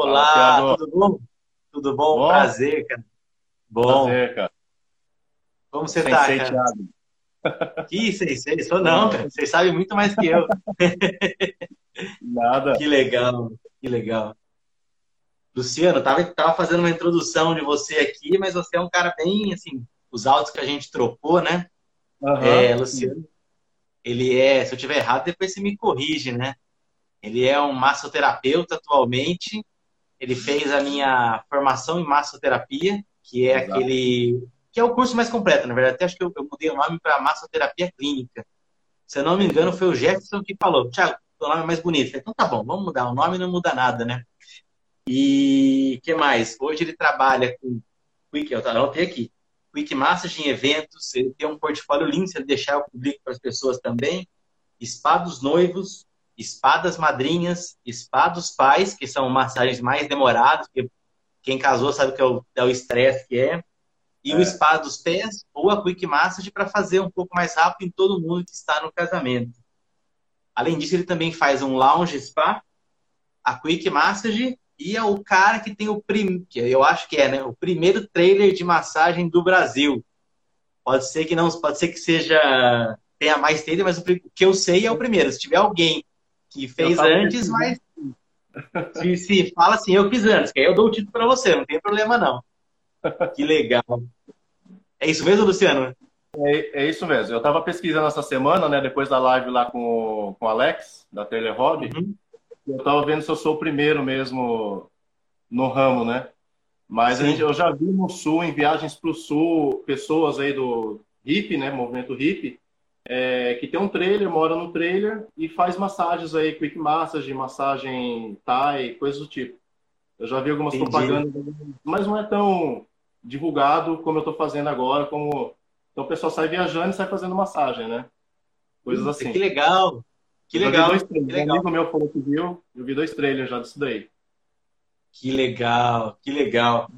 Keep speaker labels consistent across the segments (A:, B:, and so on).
A: Olá, tudo bom? Tudo bom? bom? Prazer, cara.
B: Bom. Prazer, cara.
A: Como você tá, cara? Thiago. Que sensei, sou não, cara. Vocês sabem muito mais que eu.
B: Nada.
A: Que legal, que legal. Luciano, tava, tava fazendo uma introdução de você aqui, mas você é um cara bem, assim, os áudios que a gente trocou, né? Uhum. É, Luciano, ele é, se eu tiver errado, depois você me corrige, né? Ele é um massoterapeuta atualmente. Ele fez a minha formação em massoterapia, que é Exato. aquele que é o curso mais completo, na verdade. Até acho que eu, eu mudei o nome para massoterapia clínica. Se eu não me engano, foi o Jefferson que falou: Tiago, o nome é mais bonito. Falei, então tá bom, vamos mudar. O nome não muda nada, né? E que mais? Hoje ele trabalha com Quick, eu anotei aqui. Quick Massage em eventos, ele tem um portfólio lindo, se ele deixar eu publico para as pessoas também. Espados noivos, espadas madrinhas, espados pais, que são massagens mais demoradas, porque quem casou sabe que é o é estresse que é. E é. o spa dos pés ou a quick massage para fazer um pouco mais rápido em todo mundo que está no casamento. Além disso, ele também faz um lounge spa, a quick massage e é o cara que tem o primeiro, eu acho que é, né, o primeiro trailer de massagem do Brasil. Pode ser que não, pode ser que seja tenha mais trailer, mas o que eu sei é o primeiro. Se tiver alguém que fez antes, mas se, se, fala assim, eu fiz antes, que aí eu dou o título para você, não tem problema não. Que legal. É isso mesmo, Luciano?
B: É, é isso mesmo. Eu estava pesquisando essa semana, né, depois da live lá com, com o Alex, da Taylor Hobby, uhum. eu estava vendo se eu sou o primeiro mesmo no ramo, né? Mas gente, eu já vi no Sul, em viagens para o Sul, pessoas aí do hip, né, movimento hip, é, que tem um trailer, mora no trailer e faz massagens aí, quick massage, massagem Thai, coisas do tipo. Eu já vi algumas Entendi. propagandas, mas não é tão divulgado como eu estou fazendo agora, como então o pessoal sai viajando e sai fazendo massagem, né? Coisas assim.
A: Que legal! Que legal!
B: Dois que legal. Um amigo meu falou que viu, eu vi dois trailers já disso daí.
A: Que legal, que legal.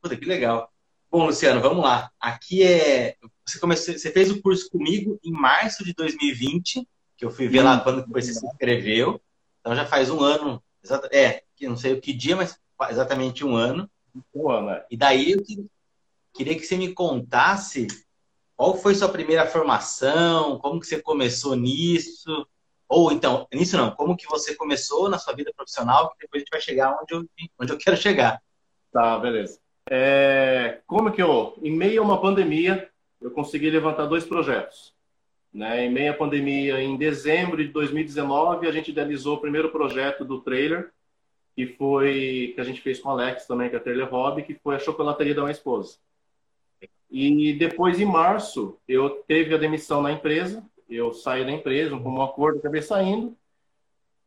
A: Puta, que legal. Bom, Luciano, vamos lá. Aqui é você, começou, você fez o curso comigo em março de 2020, que eu fui ver lá quando você se inscreveu. Então já faz um ano, é, não sei o que dia, mas exatamente um ano.
B: Um ano, é.
A: E daí eu queria que você me contasse qual foi sua primeira formação, como que você começou nisso, ou então, nisso não, como que você começou na sua vida profissional, que depois a gente vai chegar onde eu, onde eu quero chegar.
B: Tá, beleza. É, como que eu, em meio a uma pandemia, eu consegui levantar dois projetos. Né? Em meio à pandemia, em dezembro de 2019, a gente idealizou o primeiro projeto do trailer, que foi que a gente fez com o Alex também, que é a Trailer Hobby, que foi a chocolateria da minha esposa. E depois, em março, eu teve a demissão na empresa, eu saí da empresa, com um acordo, acabei saindo.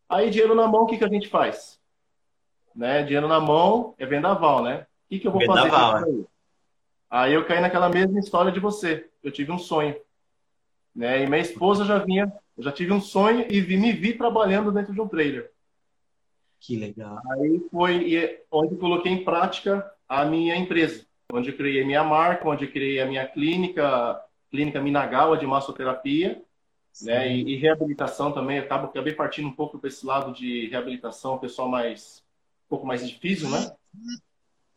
B: Aí, dinheiro na mão, o que, que a gente faz? Né? Dinheiro na mão é vendaval, né? O que, que eu vou vendaval, fazer? É. Aí eu caí naquela mesma história de você. Eu tive um sonho. Né? E minha esposa já vinha, eu já tive um sonho e vi, me vi trabalhando dentro de um trailer.
A: Que legal.
B: Aí foi onde eu coloquei em prática a minha empresa, onde eu criei minha marca, onde eu criei a minha clínica, clínica Minagawa de massoterapia, né? E, e, reabilitação também. Eu acabo, acabei partindo um pouco para esse lado de reabilitação, pessoal mais um pouco mais difícil, né?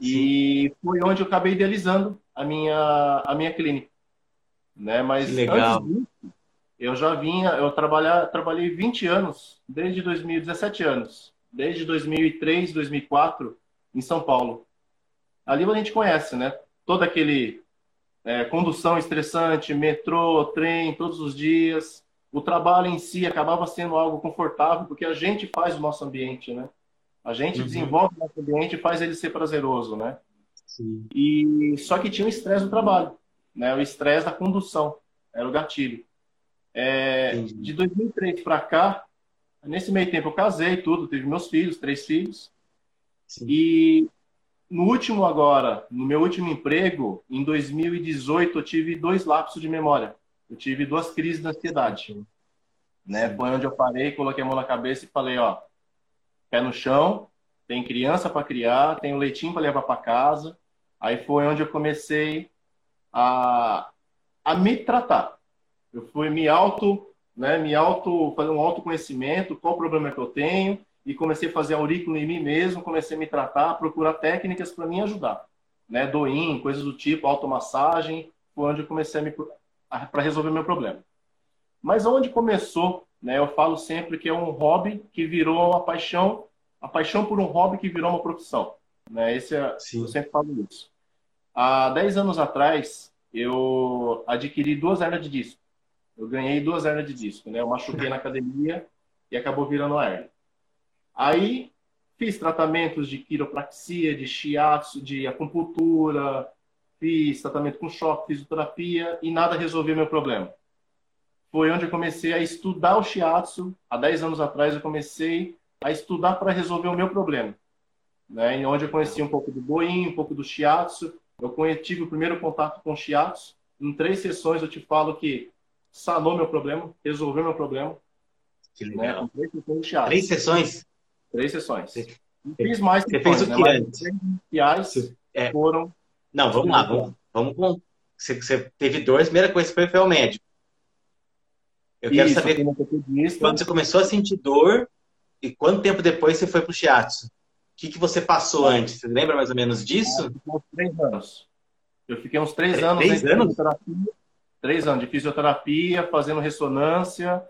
B: E foi onde eu acabei idealizando a minha, a minha clínica. Né? Mas
A: legal.
B: antes disso, eu já vinha, eu trabalhar, trabalhei 20 anos, desde 2017 anos, desde 2003, 2004, em São Paulo. Ali a gente conhece, né? Todo aquele é, condução estressante, metrô, trem, todos os dias. O trabalho em si acabava sendo algo confortável, porque a gente faz o nosso ambiente, né? A gente uhum. desenvolve o nosso ambiente e faz ele ser prazeroso, né? Sim. E só que tinha o estresse do trabalho, né? O estresse da condução era o gatilho. É, de 2003 para cá, nesse meio tempo eu casei, tudo, tive meus filhos, três filhos. Sim. E no último agora, no meu último emprego, em 2018, eu tive dois lapsos de memória. Eu tive duas crises de ansiedade. Né? Foi onde eu parei, coloquei a mão na cabeça e falei, ó, pé no chão, tem criança para criar, tem o leitinho para levar para casa. Aí foi onde eu comecei a, a me tratar. Eu fui me auto, né, me auto, fazer um autoconhecimento, qual o problema que eu tenho, e comecei a fazer aurículo em mim mesmo, comecei a me tratar, procurar técnicas para me ajudar. Né? Doim, coisas do tipo, automassagem, foi onde eu comecei a me para resolver meu problema. Mas onde começou, né, eu falo sempre que é um hobby que virou uma paixão, a paixão por um hobby que virou uma profissão. Né? Esse é, eu sempre falo isso. Há 10 anos atrás, eu adquiri duas hernias de disco. Eu ganhei duas hernias de disco, né? Eu machuquei na academia e acabou virando a hernia. Aí fiz tratamentos de quiropraxia, de shiatsu, de acupuntura, fiz tratamento com choque, fisioterapia e nada resolveu meu problema. Foi onde eu comecei a estudar o shiatsu. Há 10 anos atrás eu comecei a estudar para resolver o meu problema. Né? Onde eu conheci um pouco do boin, um pouco do shiatsu. Eu tive o primeiro contato com o shiatsu. Em três sessões eu te falo que sanou meu problema, resolveu meu problema.
A: Que né? legal. Né? Três, sessões três sessões?
B: Três sessões. Você, fiz mais
A: Você fez o
B: né?
A: que antes?
B: Iniciais é. foram
A: não, vamos lá, vamos, vamos com. Você, você teve dor, a primeira coisa que foi, foi ao médico. Eu quero Isso, saber quando você começou a sentir dor e quanto tempo depois você foi para o shiatsu. O que, que você passou antes? Você lembra mais ou menos disso?
B: Uns três anos. Eu fiquei uns três, três anos três anos? Três anos de fisioterapia, fazendo ressonância,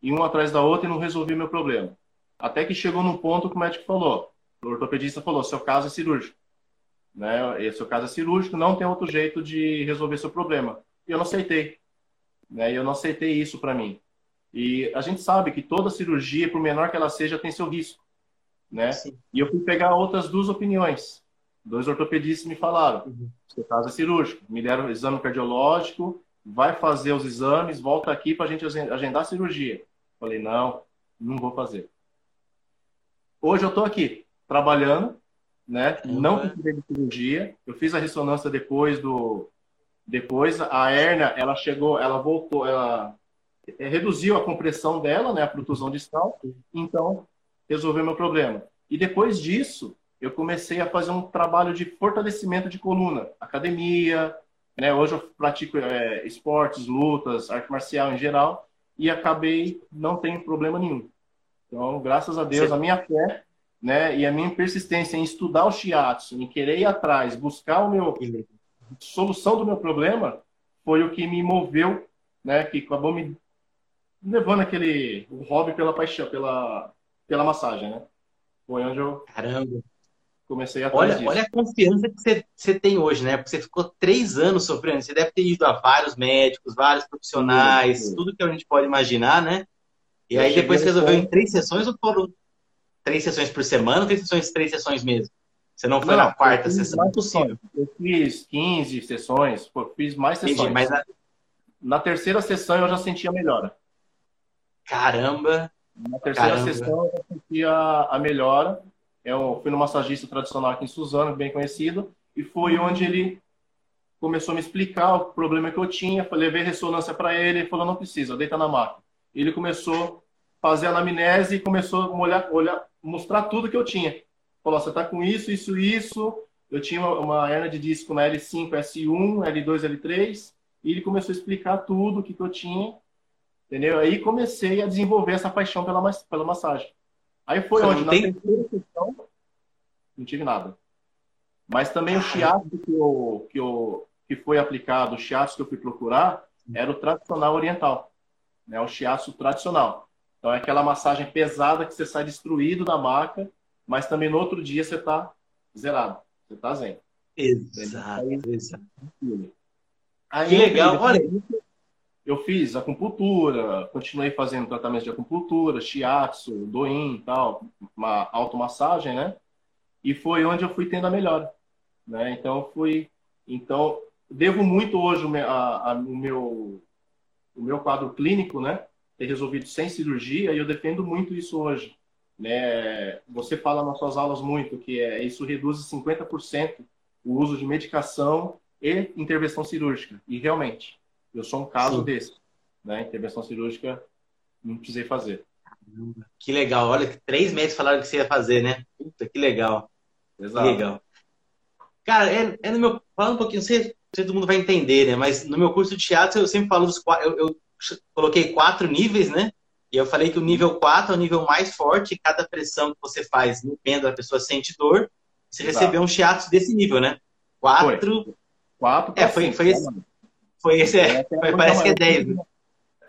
B: e um atrás da outra e não resolvi meu problema. Até que chegou num ponto que o médico falou, o ortopedista falou, seu caso é cirúrgico né? Esse o caso é cirúrgico, não tem outro jeito de resolver seu problema. E eu não aceitei, né? Eu não aceitei isso para mim. E a gente sabe que toda cirurgia, por menor que ela seja, tem seu risco, né? Sim. E eu fui pegar outras duas opiniões. Dois ortopedistas me falaram: uhum. seu caso é cirúrgico. Me deram um exame cardiológico, vai fazer os exames, volta aqui para a gente agendar a cirurgia. Falei: não, não vou fazer. Hoje eu estou aqui trabalhando, né? Uhum. Não precisei de cirurgia. Eu fiz a ressonância depois do depois a hernia, ela chegou, ela voltou, ela reduziu a compressão dela, né, a protusão distal. Então, resolveu meu problema. E depois disso, eu comecei a fazer um trabalho de fortalecimento de coluna, academia, né? Hoje eu pratico é, esportes, lutas, arte marcial em geral e acabei não tendo problema nenhum. Então, graças a Deus, Sim. a minha fé né? E a minha persistência em estudar o shiatsu, em querer ir atrás, buscar o meu solução do meu problema, foi o que me moveu, né? Que acabou me levando aquele o hobby pela paixão, pela pela massagem, né? Foi onde eu
A: caramba
B: comecei a
A: olha disso. olha a confiança que você, você tem hoje, né? Porque você ficou três anos sofrendo. Você deve ter ido a vários médicos, vários profissionais, sim, sim. tudo que a gente pode imaginar, né? E eu aí depois resolveu em três sessões ou foram três sessões por semana ou três sessões, três sessões mesmo? Você não foi não, na quarta sessão?
B: possível. Eu fiz 15 sessões, fiz mais sessões. Entendi, mas na... na... terceira sessão eu já sentia melhora.
A: Caramba!
B: Na terceira Caramba. sessão eu já sentia a melhora. Eu fui no massagista tradicional aqui em Suzano, bem conhecido, e foi onde ele começou a me explicar o problema que eu tinha. Eu levei ressonância para ele, ele falou: não precisa, deita na máquina. Ele começou a fazer a anamnese e começou a olhar, olhar, mostrar tudo que eu tinha. Falou, você está com isso, isso, isso. Eu tinha uma hernia de disco na L5, S1, L2, L3. E ele começou a explicar tudo o que, que eu tinha. Entendeu? Aí comecei a desenvolver essa paixão pela, pela massagem. Aí foi você onde, na tem... terceira sessão, não tive nada. Mas também o shiatsu que, eu, que, eu, que foi aplicado, o shiatsu que eu fui procurar, era o tradicional oriental. Né? O shiatsu tradicional. Então é aquela massagem pesada que você sai destruído da maca, mas também no outro dia você está zerado, você está zen.
A: Exato, exato. Aí, que legal, olha.
B: Eu fiz acupuntura, continuei fazendo tratamento de acupuntura, shiatsu, doin tal, uma automassagem, né? E foi onde eu fui tendo a melhora, né? Então fui, então devo muito hoje a, a, o meu o meu quadro clínico, né? ter resolvido sem cirurgia e eu defendo muito isso hoje. Né? Você fala nas suas aulas muito que é, isso reduz 50% o uso de medicação e intervenção cirúrgica. E realmente, eu sou um caso Sim. desse. Né? Intervenção cirúrgica não precisei fazer.
A: Que legal. Olha, três meses falaram que você ia fazer, né? Puta, que legal. Exato. Que legal. Cara, é, é no meu. Fala um pouquinho, não sei, se todo mundo vai entender, né? Mas no meu curso de teatro eu sempre falo dos quatro. Eu, eu coloquei quatro níveis, né? E eu falei que o nível 4 é o nível mais forte, e cada pressão que você faz no pêndulo, a pessoa sente dor. Você Exato. recebeu um shiatsu desse nível, né? 4.
B: 4
A: É, foi, foi esse. Foi esse, é, foi, parece que é 10.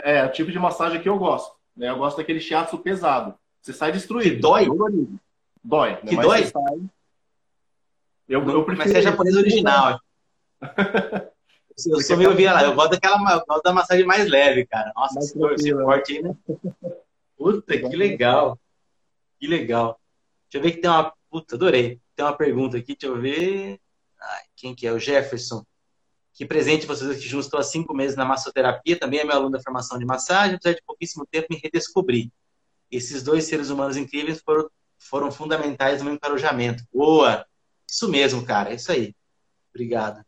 B: É, o tipo de massagem que eu gosto. Né? Eu gosto daquele shiatsu pesado. Você sai destruído.
A: Que dói?
B: Dói. Né?
A: Que dói? Sai... Eu, eu prefiro Mas você é japonês original. eu sou meio vira lá. Eu gosto daquela eu gosto da massagem mais leve, cara. Nossa, esse, esse forte aí, né? Puta, que legal. Que legal. Deixa eu ver que tem uma. Puta, adorei. Tem uma pergunta aqui, deixa eu ver. Ai, quem que é? O Jefferson. Que presente vocês aqui juntos, estou há cinco meses na massoterapia, também é meu aluno da formação de massagem, apesar de pouquíssimo tempo me redescobri. Esses dois seres humanos incríveis foram, foram fundamentais no meu encorajamento. Boa! Isso mesmo, cara, é isso aí. Obrigado.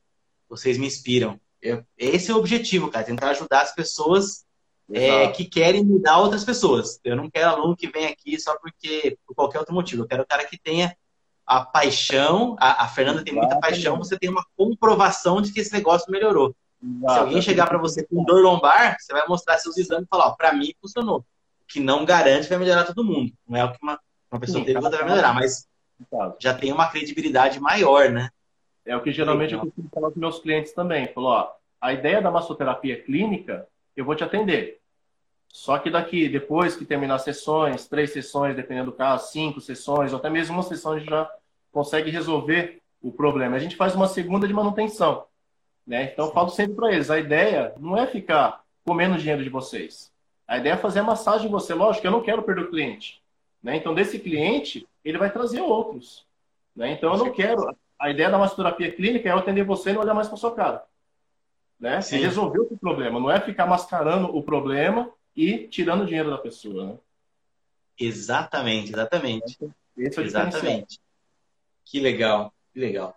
A: Vocês me inspiram. Eu, esse é o objetivo, cara, tentar ajudar as pessoas é, que querem mudar outras pessoas. Eu não quero aluno que vem aqui só porque por qualquer outro motivo. Eu quero o cara que tenha a paixão. A, a Fernanda tem muita paixão. Você tem uma comprovação de que esse negócio melhorou. Se alguém chegar para você com dor lombar, você vai mostrar seus exames e falar: para mim funcionou. O que não garante que vai melhorar todo mundo. Não é o que uma, uma pessoa teve vai melhorar, mas já tem uma credibilidade maior, né?
B: É o que geralmente eu costumo falar com meus clientes também. Falou, ó, a ideia da massoterapia clínica, eu vou te atender. Só que daqui, depois que terminar as sessões, três sessões, dependendo do caso, cinco sessões, ou até mesmo uma sessão, a gente já consegue resolver o problema. A gente faz uma segunda de manutenção. Né? Então, eu falo sempre para eles, a ideia não é ficar comendo dinheiro de vocês. A ideia é fazer a massagem em você. Lógico, eu não quero perder o cliente. Né? Então, desse cliente, ele vai trazer outros. Né? Então, eu não quero a ideia da massoterapia clínica é eu atender você e não olhar mais para sua cara. Né? É resolver o problema, não é ficar mascarando o problema e tirando o dinheiro da pessoa. Né?
A: Exatamente, exatamente. Esse é o exatamente. Que legal, que legal.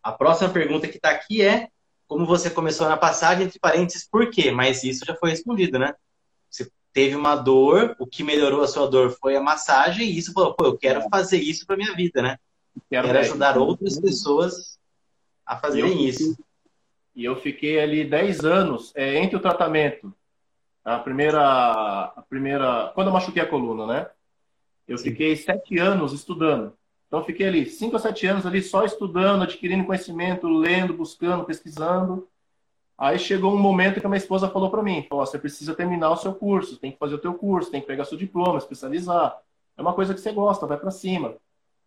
A: A próxima pergunta que está aqui é como você começou na passagem, entre parênteses, por quê? Mas isso já foi respondido, né? Você teve uma dor, o que melhorou a sua dor foi a massagem, e isso falou, pô, eu quero fazer isso para minha vida, né? Quero, Quero ajudar outras pessoas a fazerem isso.
B: E eu fiquei ali 10 anos é, entre o tratamento. A primeira, a primeira. Quando eu machuquei a coluna, né? Eu Sim. fiquei sete anos estudando. Então, fiquei ali, cinco a sete anos ali só estudando, adquirindo conhecimento, lendo, buscando, pesquisando. Aí chegou um momento que a minha esposa falou para mim: falou, você precisa terminar o seu curso, tem que fazer o teu curso, tem que pegar seu diploma, especializar. É uma coisa que você gosta, vai para cima.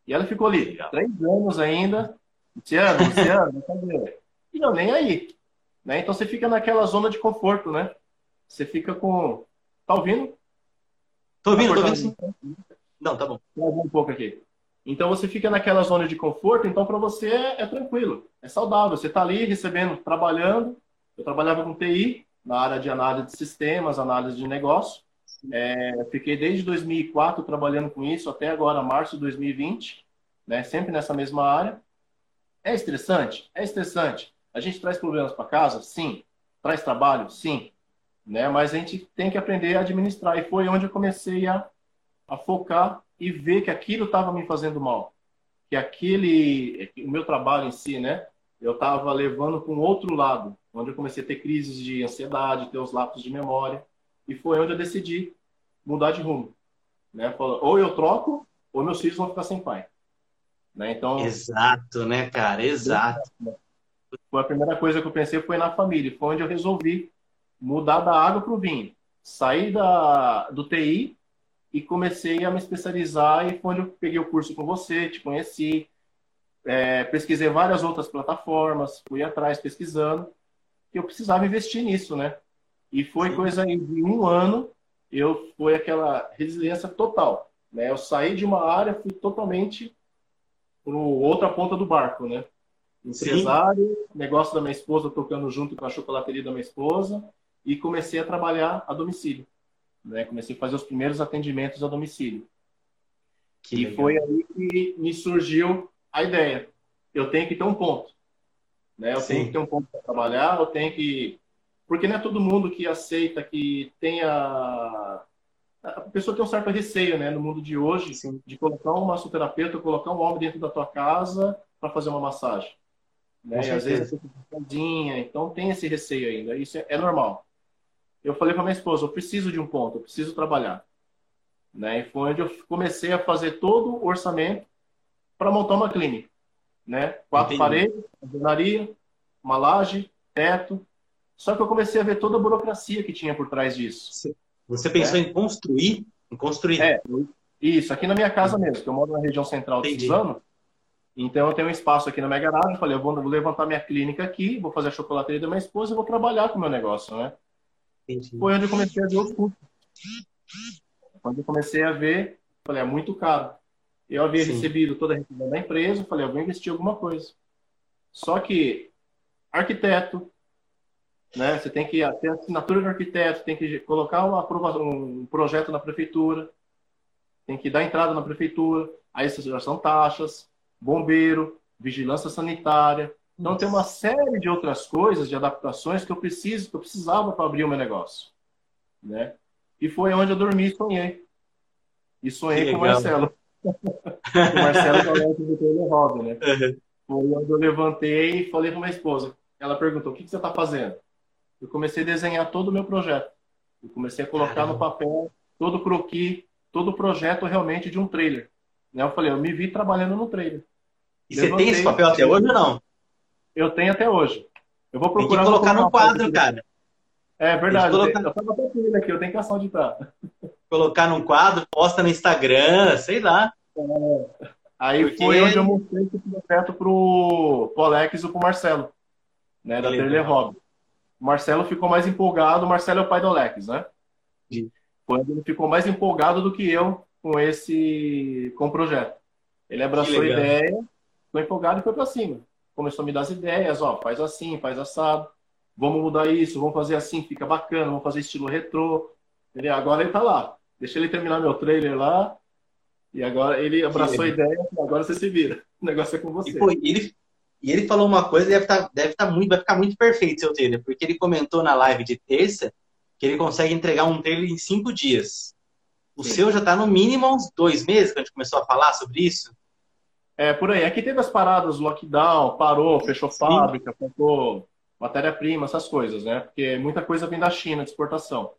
B: E ela ficou ali, Legal. três anos ainda, Luciano, Luciano, cadê? E eu nem aí. Né? Então você fica naquela zona de conforto, né? Você fica com. Tá ouvindo?
A: Tô ouvindo, tá tô ouvindo sim. Não, tá bom.
B: Um pouco aqui. Então você fica naquela zona de conforto, então para você é, é, tranquilo, é saudável. Você está ali recebendo, trabalhando. Eu trabalhava com TI, na área de análise de sistemas, análise de negócio. É, fiquei desde 2004 trabalhando com isso até agora, março de 2020, né? sempre nessa mesma área. É estressante? É estressante. A gente traz problemas para casa? Sim. Traz trabalho? Sim. Né? Mas a gente tem que aprender a administrar. E foi onde eu comecei a, a focar e ver que aquilo estava me fazendo mal. Que aquele, o meu trabalho em si, né? Eu estava levando para um outro lado, onde eu comecei a ter crises de ansiedade, ter os lapsos de memória. E foi onde eu decidi mudar de rumo. Né? Ou eu troco, ou meus filhos vão ficar sem pai. Né? Então,
A: Exato, né, cara? Exato.
B: Foi a primeira coisa que eu pensei foi na família. Foi onde eu resolvi mudar da água para o vinho. Saí da, do TI e comecei a me especializar e foi onde eu peguei o curso com você, te conheci, é, pesquisei várias outras plataformas, fui atrás pesquisando, e eu precisava investir nisso, né? E foi Sim. coisa de um ano, eu foi aquela resiliência total. Né? Eu saí de uma área, fui totalmente para outra ponta do barco, né? Empresário, Sim. negócio da minha esposa tocando junto com a chocolateria da minha esposa e comecei a trabalhar a domicílio. Né? Comecei a fazer os primeiros atendimentos a domicílio. Que e legal. foi aí que me surgiu a ideia. Eu tenho que ter um ponto. Né? Eu Sim. tenho que ter um ponto para trabalhar, eu tenho que porque não é todo mundo que aceita que tenha. A pessoa tem um certo receio, né, no mundo de hoje, Sim. de colocar um massoterapeuta, colocar um homem dentro da tua casa para fazer uma massagem. Né? Às vezes fica sozinha, então tem esse receio ainda. Isso é, é normal. Eu falei para minha esposa, eu preciso de um ponto, eu preciso trabalhar. Né? E foi onde eu comecei a fazer todo o orçamento para montar uma clínica. Né? Quatro Entendi. paredes, alvenaria, uma laje, teto. Só que eu comecei a ver toda a burocracia que tinha por trás disso.
A: Você pensou é. em construir? Em construir?
B: É, isso, aqui na minha casa mesmo, que eu moro na região central de Suzano. Então eu tenho um espaço aqui na minha garagem, falei, eu vou levantar minha clínica aqui, vou fazer a chocolateria da minha esposa e vou trabalhar com o meu negócio, né? Entendi. Foi onde eu comecei a ver os custos. Quando eu comecei a ver, falei, é muito caro. Eu havia Sim. recebido toda a receita da empresa, falei, eu vou investir alguma coisa. Só que arquiteto, né? Você tem que ter assinatura do arquiteto, tem que colocar uma aprovação, um projeto na prefeitura, tem que dar entrada na prefeitura, aí já são taxas, bombeiro, vigilância sanitária. Então tem uma série de outras coisas, de adaptações que eu preciso, que eu precisava para abrir o meu negócio, né? E foi onde eu dormi e sonhei. E sonhei com o Marcelo. o Marcelo é o do Rob, né? Uhum. Foi onde eu levantei e falei com minha esposa. Ela perguntou: o que, que você está fazendo? Eu comecei a desenhar todo o meu projeto. Eu comecei a colocar Caramba. no papel todo o croquis, todo o projeto realmente de um trailer. Né? Eu falei: eu me vi trabalhando no trailer.
A: E Levantei, você tem esse papel até hoje ou não?
B: Eu tenho até hoje. Eu vou procurar.
A: Tem que colocar no quadro, cara.
B: É verdade. Colocar... Eu tava com aqui, eu tenho que ação de tá.
A: Colocar num quadro, posta no Instagram, sei lá.
B: É. Aí Porque... foi onde eu mostrei esse projeto pro, pro Alex e pro Marcelo, né, da Trailer Hobby. O Marcelo ficou mais empolgado, o Marcelo é o pai do Alex, né? Sim. Foi onde ele ficou mais empolgado do que eu com esse com o projeto. Ele abraçou a ideia, ficou empolgado e foi para cima começou a me dar as ideias, ó, faz assim, faz assado, vamos mudar isso, vamos fazer assim, fica bacana, vamos fazer estilo retrô. Ele, agora ele tá lá. Deixa ele terminar meu trailer lá. E agora ele abraçou a ideia, agora você se vira. O negócio é com você.
A: E, pô, ele, e ele falou uma coisa, deve estar tá, deve tá muito, vai ficar muito perfeito seu trailer, porque ele comentou na live de terça que ele consegue entregar um trailer em cinco dias. O Sim. seu já está no mínimo uns dois meses que a gente começou a falar sobre isso.
B: É, por aí. Aqui teve as paradas, lockdown, parou, fechou fábrica, faltou matéria-prima, essas coisas, né? Porque muita coisa vem da China, de exportação.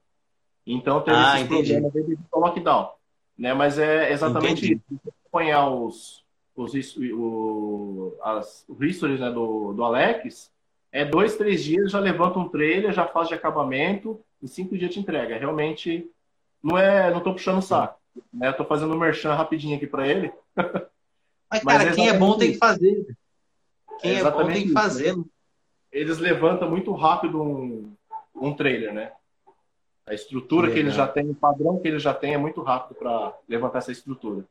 B: Então teve ah, esses entendi. problemas devido ao lockdown. Né? Mas é exatamente entendi. isso. Se acompanhar os, os, o, as, o history né, do, do Alex, é dois, três dias, já levanta um trailer, já faz de acabamento, em cinco dias te entrega. Realmente, não é, não tô puxando o saco. Né? Eu tô fazendo um merchan rapidinho aqui para ele.
A: Mas, cara, Mas quem é bom tem que fazer. Quem é, é bom tem que fazer.
B: Eles levantam muito rápido um, um trailer, né? A estrutura que eles já têm, o padrão que eles já têm é muito rápido para levantar essa estrutura.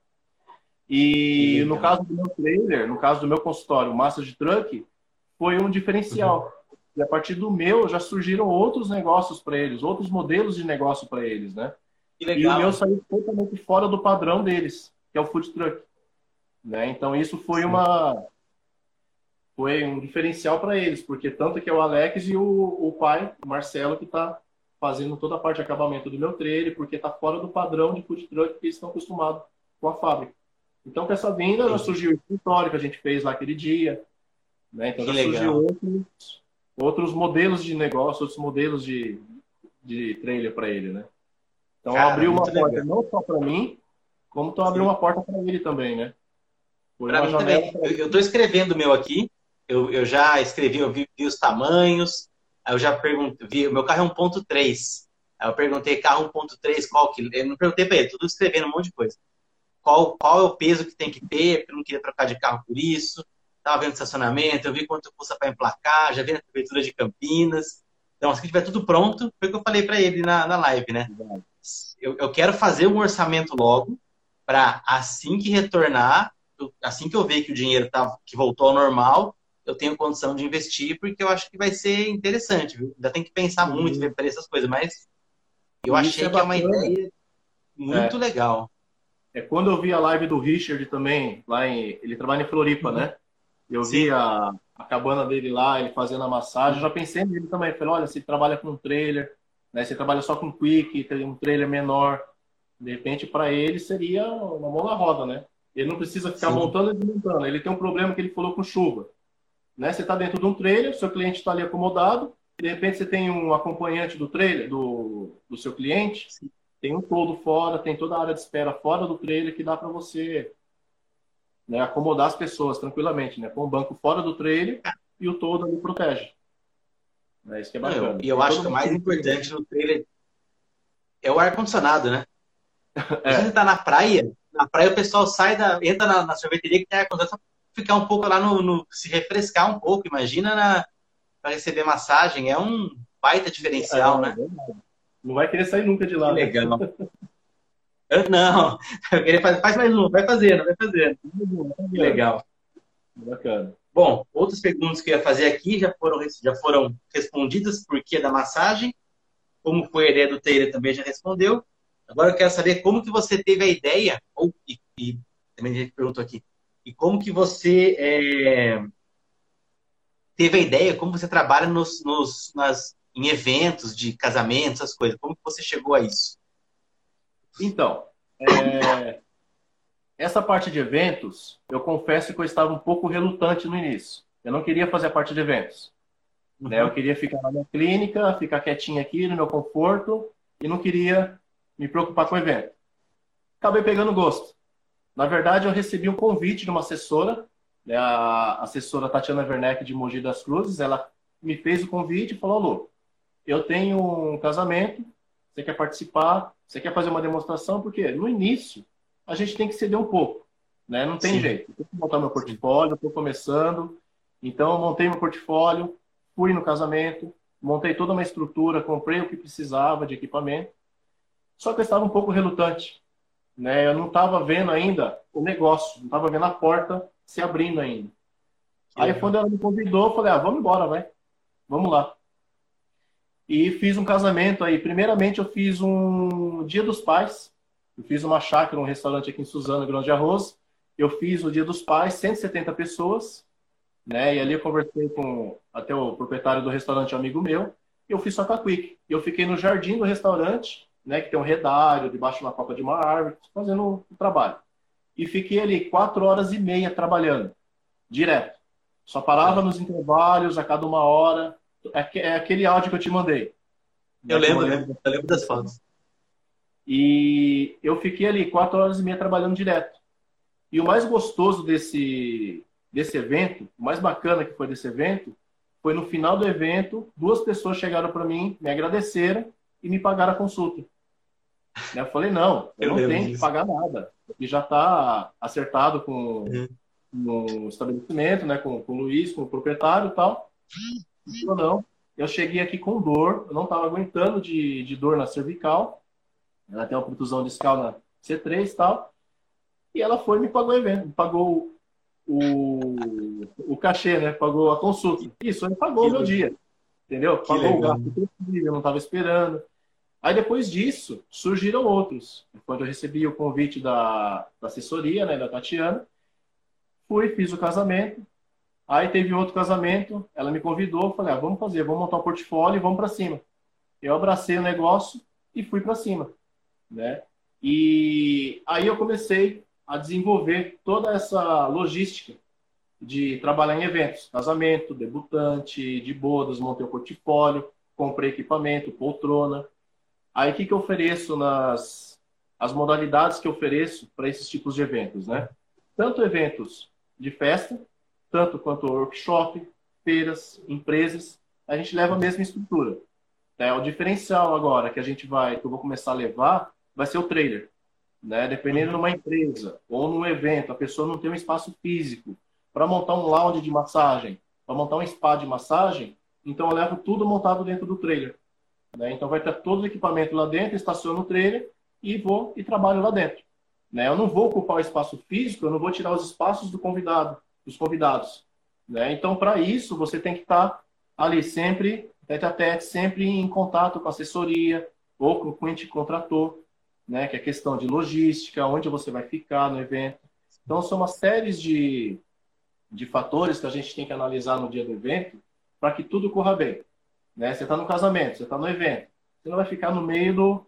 B: E no caso do meu trailer, no caso do meu consultório, o Master de Truck, foi um diferencial. Uhum. E a partir do meu já surgiram outros negócios para eles, outros modelos de negócio para eles, né? E o meu saiu totalmente fora do padrão deles, que é o food truck. Né? Então isso foi uma foi um diferencial para eles, porque tanto que é o Alex e o, o pai, o Marcelo, que está fazendo toda a parte de acabamento do meu trailer, porque está fora do padrão de food truck que eles estão acostumados com a fábrica. Então, com essa vinda, já surgiu o escritório que a gente fez lá aquele dia. Né? Então, que já legal. surgiu outros, outros modelos de negócio, outros modelos de, de trailer para ele, né? Então, Cara, abriu uma porta legal. não só para mim, como então abriu uma porta para ele também, né?
A: Para mim também. Eu estou escrevendo o meu aqui. Eu, eu já escrevi, eu vi, vi os tamanhos. Aí eu já perguntei, o meu carro é 1.3. Aí eu perguntei carro 1.3, qual que. Eu não perguntei para ele, tudo escrevendo um monte de coisa. Qual, qual é o peso que tem que ter, porque eu não queria trocar de carro por isso. Estava vendo estacionamento, eu vi quanto custa para emplacar, já vi na prefeitura de Campinas. Então, assim que tiver tudo pronto, foi o que eu falei para ele na, na live, né? Eu, eu quero fazer um orçamento logo, para assim que retornar, assim que eu ver que o dinheiro tá, que voltou ao normal, eu tenho condição de investir, porque eu acho que vai ser interessante, viu? Ainda tem que pensar uhum. muito, ver para essas coisas, mas eu Isso achei é que é uma ideia muito é. legal.
B: É quando eu vi a live do Richard também, lá em. Ele trabalha em Floripa, uhum. né? Eu Sim. vi a, a cabana dele lá, ele fazendo a massagem, eu já pensei nele também. Falei, olha, você trabalha com um trailer, né? Você trabalha só com quick, tem um trailer menor. De repente, para ele seria uma mão na roda, né? Ele não precisa ficar Sim. montando e desmontando. Ele tem um problema que ele falou com chuva. Né? Você está dentro de um trailer, seu cliente está ali acomodado, de repente você tem um acompanhante do trailer, do, do seu cliente, Sim. tem um todo fora, tem toda a área de espera fora do trailer que dá para você né, acomodar as pessoas tranquilamente, né? Com o banco fora do trailer e o todo ali protege.
A: É isso que é bacana. E eu, eu acho que o mais importante no trailer é o ar-condicionado, né? É. Você está na praia, na praia o pessoal sai da. entra na, na sorveteria que tem ar-condicionado ficar um pouco lá no, no, se refrescar um pouco. Imagina na para receber massagem, é um baita diferencial, né?
B: Não vai querer sair nunca de lá.
A: Né? legal. Eu, não, eu queria fazer, faz mais um, vai fazendo, vai fazendo. Que legal.
B: Bacana.
A: Bom, outras perguntas que eu ia fazer aqui já foram, já foram respondidas, por que da massagem, como foi a ideia do Taylor também já respondeu. Agora eu quero saber como que você teve a ideia, ou, e, e também a gente perguntou aqui, e como que você é, teve a ideia, como você trabalha nos, nos, nas, em eventos de casamentos, essas coisas, como que você chegou a isso?
B: Então, é, essa parte de eventos, eu confesso que eu estava um pouco relutante no início. Eu não queria fazer a parte de eventos. Uhum. Né? Eu queria ficar na minha clínica, ficar quietinho aqui no meu conforto e não queria me preocupar com o evento. Acabei pegando gosto. Na verdade, eu recebi um convite de uma assessora, né, a assessora Tatiana Werneck de Mogi das Cruzes. Ela me fez o convite e falou: Alô, eu tenho um casamento, você quer participar? Você quer fazer uma demonstração? Porque no início a gente tem que ceder um pouco, né? Não tem Sim. jeito. Eu tenho que montar meu portfólio, estou começando. Então, eu montei meu portfólio, fui no casamento, montei toda uma estrutura, comprei o que precisava de equipamento. Só que eu estava um pouco relutante, né? Eu não estava vendo ainda o negócio, não estava vendo a porta se abrindo ainda. Que Aí, legal. quando ela me convidou, eu falei: ah, vamos embora, vai. Vamos lá. E fiz um casamento aí. Primeiramente, eu fiz um Dia dos Pais, eu fiz uma chácara, um restaurante aqui em Suzano, Grão de Arroz. Eu fiz o Dia dos Pais, 170 pessoas, né? E ali eu conversei com até o proprietário do restaurante, um amigo meu. E eu fiz só com a Quick. Eu fiquei no jardim do restaurante, né? Que tem um redário debaixo de uma copa de uma árvore, fazendo o trabalho. E fiquei ali quatro horas e meia trabalhando, direto. Só parava nos intervalos, a cada uma hora. É, é aquele áudio que eu te mandei.
A: Eu lembro, eu lembro das fotos.
B: E eu fiquei ali quatro horas e meia trabalhando direto. E o mais gostoso desse, desse evento, o mais bacana que foi desse evento, foi no final do evento, duas pessoas chegaram para mim, me agradeceram e me pagaram a consulta. Eu falei, não, eu, eu não tenho disso. que pagar nada. E já está acertado com, uhum. o estabelecimento, né, com, com o Luiz, com o proprietário e tal. Eu não. Eu cheguei aqui com dor, eu não estava aguentando de, de dor na cervical. Ela tem uma protusão discal na C3 e tal. E ela foi e me pagou o evento, me pagou o, o cachê, né? Pagou a consulta. Isso, ele pagou o meu dia. Entendeu? Que pagou legal. o gasto eu não estava esperando. Aí depois disso, surgiram outros. Quando eu recebi o convite da, da assessoria, né, da Tatiana, fui, fiz o casamento. Aí teve outro casamento, ela me convidou, falei, ah, vamos fazer, vamos montar um portfólio e vamos para cima. Eu abracei o negócio e fui para cima né? E aí eu comecei a desenvolver toda essa logística de trabalhar em eventos, casamento, debutante, de bodas, montei o portfólio, comprei equipamento, poltrona. Aí o que, que eu ofereço nas as modalidades que eu ofereço para esses tipos de eventos, né? Tanto eventos de festa, tanto quanto workshop, feiras, empresas, a gente leva a mesma estrutura. É, o diferencial agora que a gente vai, que eu vou começar a levar, vai ser o trailer. Né? Dependendo de uma empresa ou num evento, a pessoa não tem um espaço físico para montar um lounge de massagem, para montar um spa de massagem, então eu levo tudo montado dentro do trailer. Né? Então vai ter todo o equipamento lá dentro, estaciono no trailer e vou e trabalho lá dentro. Né? Eu não vou ocupar o espaço físico, eu não vou tirar os espaços do convidado, dos convidados. Né? Então, para isso, você tem que estar tá ali sempre, tete a tete, sempre em contato com a assessoria ou com o cliente contrator, né, que é questão de logística, onde você vai ficar no evento. Então, são uma série de, de fatores que a gente tem que analisar no dia do evento para que tudo corra bem. Né? Você está no casamento, você está no evento, você não vai ficar no meio do,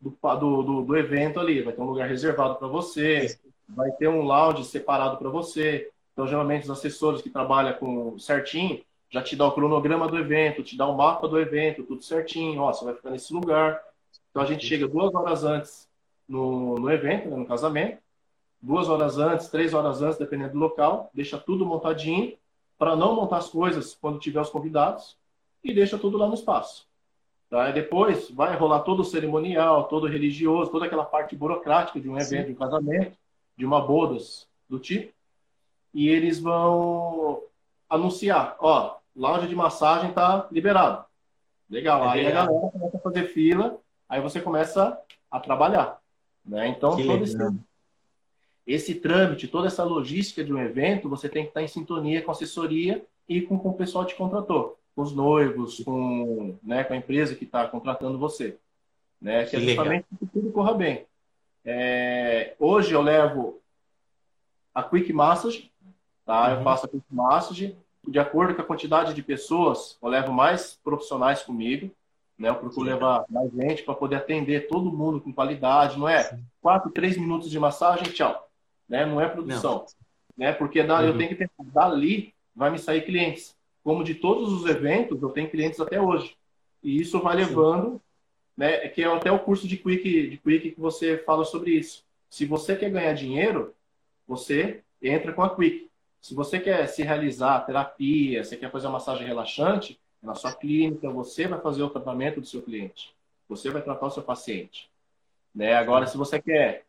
B: do, do, do evento ali, vai ter um lugar reservado para você, vai ter um lounge separado para você. Então, geralmente, os assessores que trabalham com certinho já te dá o cronograma do evento, te dá o mapa do evento, tudo certinho, ó, você vai ficar nesse lugar. Então a gente chega duas horas antes no, no evento, né, no casamento, duas horas antes, três horas antes, dependendo do local, deixa tudo montadinho, para não montar as coisas quando tiver os convidados, e deixa tudo lá no espaço. Tá? E depois vai rolar todo o cerimonial, todo o religioso, toda aquela parte burocrática de um evento, Sim. de um casamento, de uma bodas do tipo. E eles vão anunciar, ó, loja de massagem tá liberado. Legal. É aí legal. a galera começa a fazer fila, aí você começa a trabalhar. Né? Então, que todo esse, esse trâmite, toda essa logística de um evento, você tem que estar em sintonia com a assessoria e com, com o pessoal que te contratou com os noivos, com, né, com a empresa que está contratando você. Né, que, que é justamente que tudo corra bem. É, hoje eu levo a Quick Massage, tá? Uhum. Eu faço a Quick Massage. De acordo com a quantidade de pessoas, eu levo mais profissionais comigo. Né? Eu procuro Sim. levar mais gente para poder atender todo mundo com qualidade. Não é quatro, três minutos de massagem, tchau. Né? Não é produção. Não. Né? Porque uhum. eu tenho que pensar, dali vai me sair clientes como de todos os eventos, eu tenho clientes até hoje. E isso vai levando, Sim. né, que é até o curso de Quick, de Quick que você fala sobre isso. Se você quer ganhar dinheiro, você entra com a Quick. Se você quer se realizar terapia, você quer fazer uma massagem relaxante, na sua clínica, você vai fazer o tratamento do seu cliente. Você vai tratar o seu paciente. Né? Agora, se você quer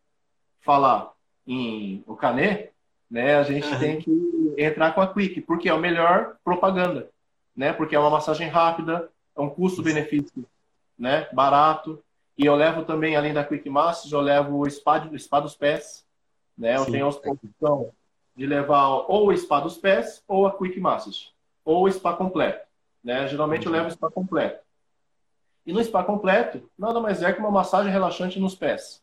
B: falar em o canê, né, a gente uhum. tem que entrar com a Quick, porque é o melhor propaganda, né? Porque é uma massagem rápida, é um custo-benefício, né? Barato. E eu levo também, além da Quick Massage, eu levo o spa, o spa dos pés, né? Eu Sim. tenho a opção de levar ou o spa dos pés ou a Quick Massage, ou o spa completo, né? Geralmente eu levo o spa completo. E no spa completo, nada mais é que uma massagem relaxante nos pés.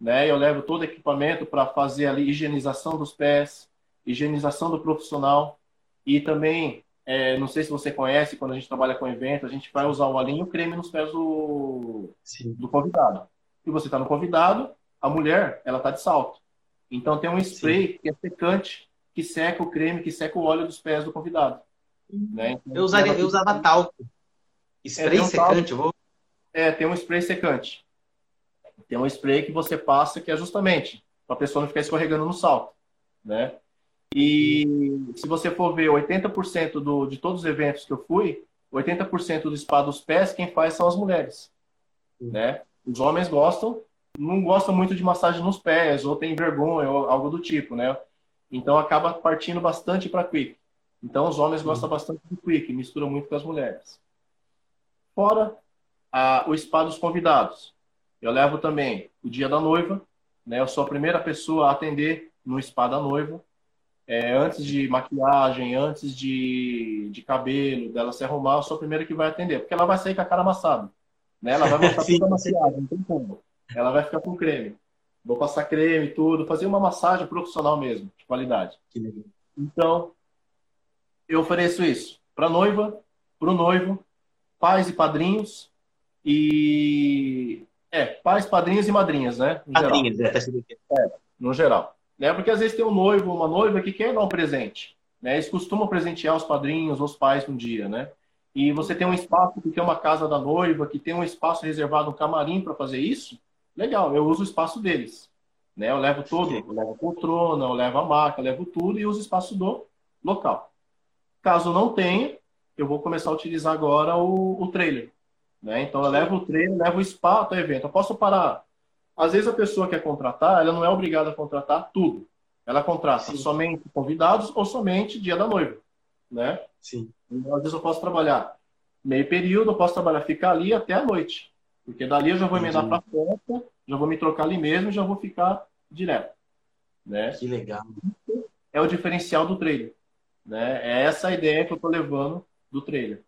B: Né? Eu levo todo o equipamento para fazer ali higienização dos pés, higienização do profissional e também, é, não sei se você conhece, quando a gente trabalha com evento, a gente vai usar o alinho creme nos pés do, do convidado. E você está no convidado, a mulher, ela está de salto. Então tem um spray Sim. que é secante, que seca o creme, que seca o óleo dos pés do convidado. Né? Então,
A: eu, usaria, eu usava talco. Spray é, um secante, talco, vou...
B: É, tem um spray secante. Tem um spray que você passa que é justamente para a pessoa não ficar escorregando no salto, né? E se você for ver 80% do, de todos os eventos que eu fui, 80% do spa dos pés, quem faz são as mulheres. Né? Os homens gostam, não gostam muito de massagem nos pés, ou tem vergonha, ou algo do tipo, né? Então acaba partindo bastante para quick. Então os homens gostam bastante do quick, mistura muito com as mulheres. Fora a, o spa dos convidados. Eu levo também o dia da noiva, né? Eu sou a primeira pessoa a atender no spa da noiva é, antes de maquiagem, antes de, de cabelo, dela se arrumar, eu sou a primeira que vai atender, porque ela vai sair com a cara amassada. Né? Ela vai mostrar toda a maquiagem, não tem como. Ela vai ficar com creme. Vou passar creme, tudo, fazer uma massagem profissional mesmo, de qualidade. Então, eu ofereço isso para noiva, para o noivo, pais e padrinhos e é, pais, padrinhos e madrinhas, né? Padrinhas, é, é, no geral. Né? Porque às vezes tem um noivo, uma noiva que quer dar um presente. Né? Eles costumam presentear os padrinhos, os pais no dia, né? E você tem um espaço que tem uma casa da noiva, que tem um espaço reservado, um camarim para fazer isso, legal, eu uso o espaço deles. Né? Eu levo todo, eu levo a poltrona, eu levo a maca, eu levo tudo e uso o espaço do local. Caso não tenha, eu vou começar a utilizar agora o, o trailer. Né? Então eu levo o trailer, levo o spa até o evento. Eu posso parar às vezes a pessoa quer contratar, ela não é obrigada a contratar tudo. Ela contrata Sim. somente convidados ou somente dia da noiva, né?
A: Sim.
B: Então, às vezes eu posso trabalhar meio período, eu posso trabalhar, ficar ali até a noite. Porque dali eu já vou emendar para festa, já vou me trocar ali mesmo e já vou ficar direto. Né?
A: Que legal.
B: É o diferencial do trailer. Né? É essa a ideia que eu estou levando do trailer.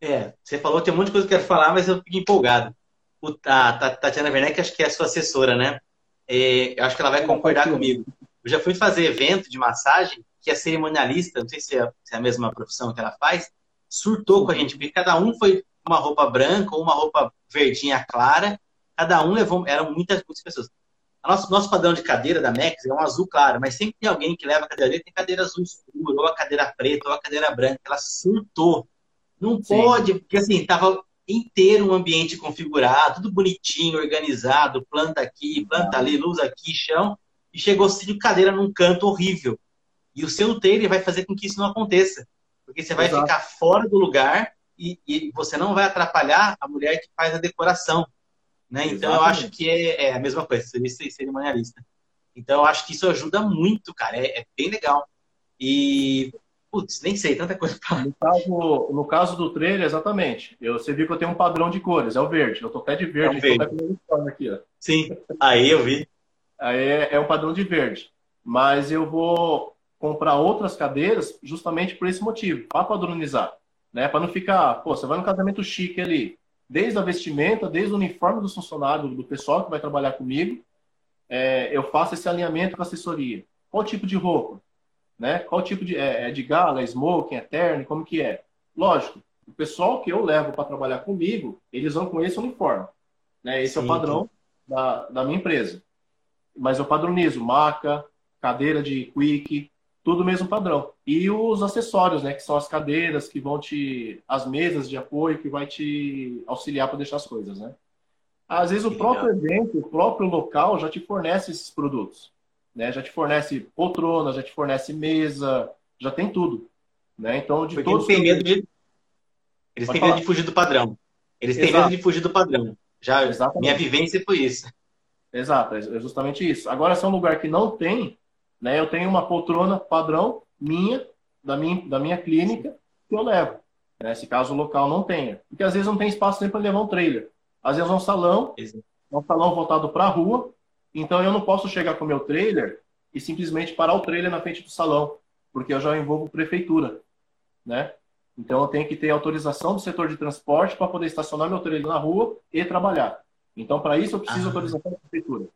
A: É, você falou, tem um monte de coisa que eu quero falar, mas eu fico empolgado o, a, a Tatiana Werneck, acho que é sua assessora, né? É, eu acho que ela vai concordar comigo. Eu já fui fazer evento de massagem, que é cerimonialista, não sei se é, se é a mesma profissão que ela faz, surtou com a gente, porque cada um foi uma roupa branca ou uma roupa verdinha clara, cada um levou, eram muitas, muitas pessoas. nosso, nosso padrão de cadeira da Max é um azul claro, mas sempre tem alguém que leva a cadeira dele, tem cadeira azul escura, ou a cadeira preta, ou a cadeira branca. Ela surtou. Não Sim. pode, porque assim, tava inteiro um ambiente configurado, tudo bonitinho, organizado, planta aqui, planta ali, luz aqui, chão, e chegou de cadeira num canto horrível. E o seu trailer vai fazer com que isso não aconteça. Porque você vai Exato. ficar fora do lugar e, e, você não vai atrapalhar a mulher que faz a decoração. Né? Então eu acho que é, é, a mesma coisa, seria cerimonialista. Então eu acho que isso ajuda muito, cara. É, é bem legal. E Putz, nem sei, tanta coisa
B: pra... no, caso, no caso do trailer, exatamente. Eu, você viu que eu tenho um padrão de cores, é o verde. Eu tô até de verde, é um verde.
A: Então aqui, ó. Sim, aí eu vi.
B: Aí é, é um padrão de verde. Mas eu vou comprar outras cadeiras justamente por esse motivo, para padronizar. Né? Para não ficar, pô, você vai no casamento chique ali, desde a vestimenta, desde o uniforme do funcionário, do pessoal que vai trabalhar comigo, é, eu faço esse alinhamento com a assessoria. Qual tipo de roupa? Né? Qual tipo de é, é de gala, é smoking, é terno, como que é? Lógico, o pessoal que eu levo para trabalhar comigo, eles vão com esse uniforme, né? Esse Sim, é o padrão da, da minha empresa. Mas eu padronizo maca, cadeira de quick, tudo mesmo padrão. E os acessórios, né, que são as cadeiras que vão te as mesas de apoio que vai te auxiliar para deixar as coisas, né? Às vezes o próprio evento, o próprio local já te fornece esses produtos né? Já te fornece poltrona, já te fornece mesa, já tem tudo, né? Então, de
A: Porque
B: todos
A: eles têm medo de eles têm medo de fugir do padrão. Eles têm Exato. medo de fugir do padrão. Já Exatamente. minha vivência foi isso.
B: Exato, é justamente isso. Agora, se é um lugar que não tem, né? Eu tenho uma poltrona padrão minha, da minha, da minha clínica, que eu levo. Né? Se caso o local não tenha. Porque às vezes não tem espaço nem para levar um trailer. Às vezes é um salão, Exato. um salão voltado para a rua, então eu não posso chegar com o meu trailer e simplesmente parar o trailer na frente do salão, porque eu já envolvo prefeitura, né? Então eu tenho que ter autorização do setor de transporte para poder estacionar meu trailer na rua e trabalhar. Então para isso eu preciso ah. autorização da prefeitura.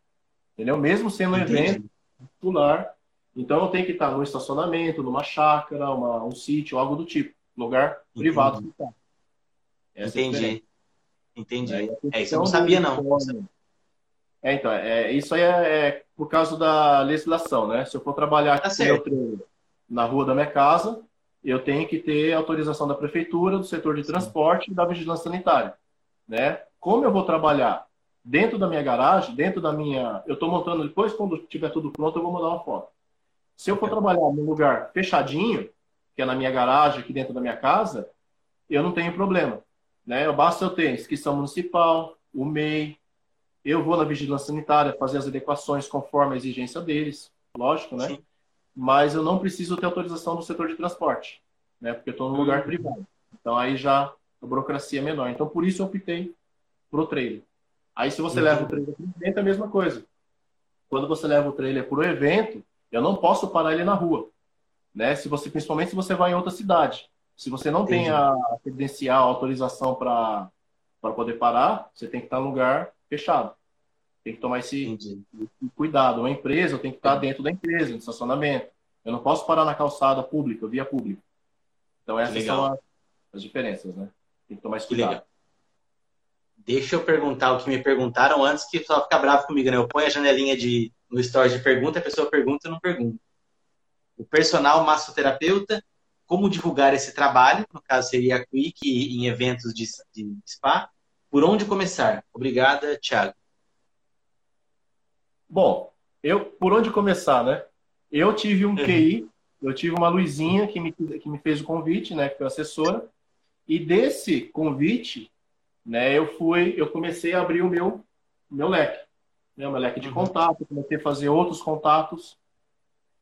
B: Entendeu? Mesmo sendo um evento popular, então eu tenho que estar no estacionamento, numa chácara, uma, um sítio, algo do tipo, lugar Entendi. privado.
A: Entendi. Entendi. É, é, isso eu não sabia não.
B: É, então, é, isso aí é, é, por causa da legislação, né? Se eu for trabalhar tá aqui na rua da minha casa, eu tenho que ter autorização da prefeitura, do setor de transporte e da vigilância sanitária, né? Como eu vou trabalhar dentro da minha garagem, dentro da minha... Eu estou montando, depois quando tiver tudo pronto, eu vou mandar uma foto. Se eu for trabalhar num lugar fechadinho, que é na minha garagem, aqui dentro da minha casa, eu não tenho problema, né? Basta eu ter inscrição municipal, o MEI, eu vou na vigilância sanitária fazer as adequações conforme a exigência deles, lógico, né? Sim. Mas eu não preciso ter autorização do setor de transporte, né? Porque eu estou num lugar uhum. privado. Então aí já a burocracia é menor. Então por isso eu optei pro trailer. Aí se você uhum. leva o trailer para o evento é a mesma coisa. Quando você leva o trailer para o evento, eu não posso parar ele na rua, né? Se você principalmente se você vai em outra cidade, se você não Entendi. tem a credencial, a autorização para para poder parar, você tem que estar no lugar fechado. Tem que tomar esse Entendi. cuidado. Uma empresa, eu tenho que estar dentro da empresa, no estacionamento. Eu não posso parar na calçada pública, via pública. Então essas Legal. são as, as, diferenças, né? Tem que tomar esse cuidado. Legal.
A: Deixa eu perguntar o que me perguntaram antes que só ficar bravo comigo, né? Eu ponho a janelinha de, no story de pergunta, a pessoa pergunta e não pergunta. O personal massoterapeuta, como divulgar esse trabalho? No caso, seria a Quick em eventos de, de spa. Por onde começar? Obrigada, Thiago.
B: Bom, eu por onde começar, né? Eu tive um QI, eu tive uma Luizinha que me, que me fez o convite, né? Que foi assessora. E desse convite, né? Eu fui, eu comecei a abrir o meu, meu leque, né? O meu leque de uhum. contato, comecei a fazer outros contatos,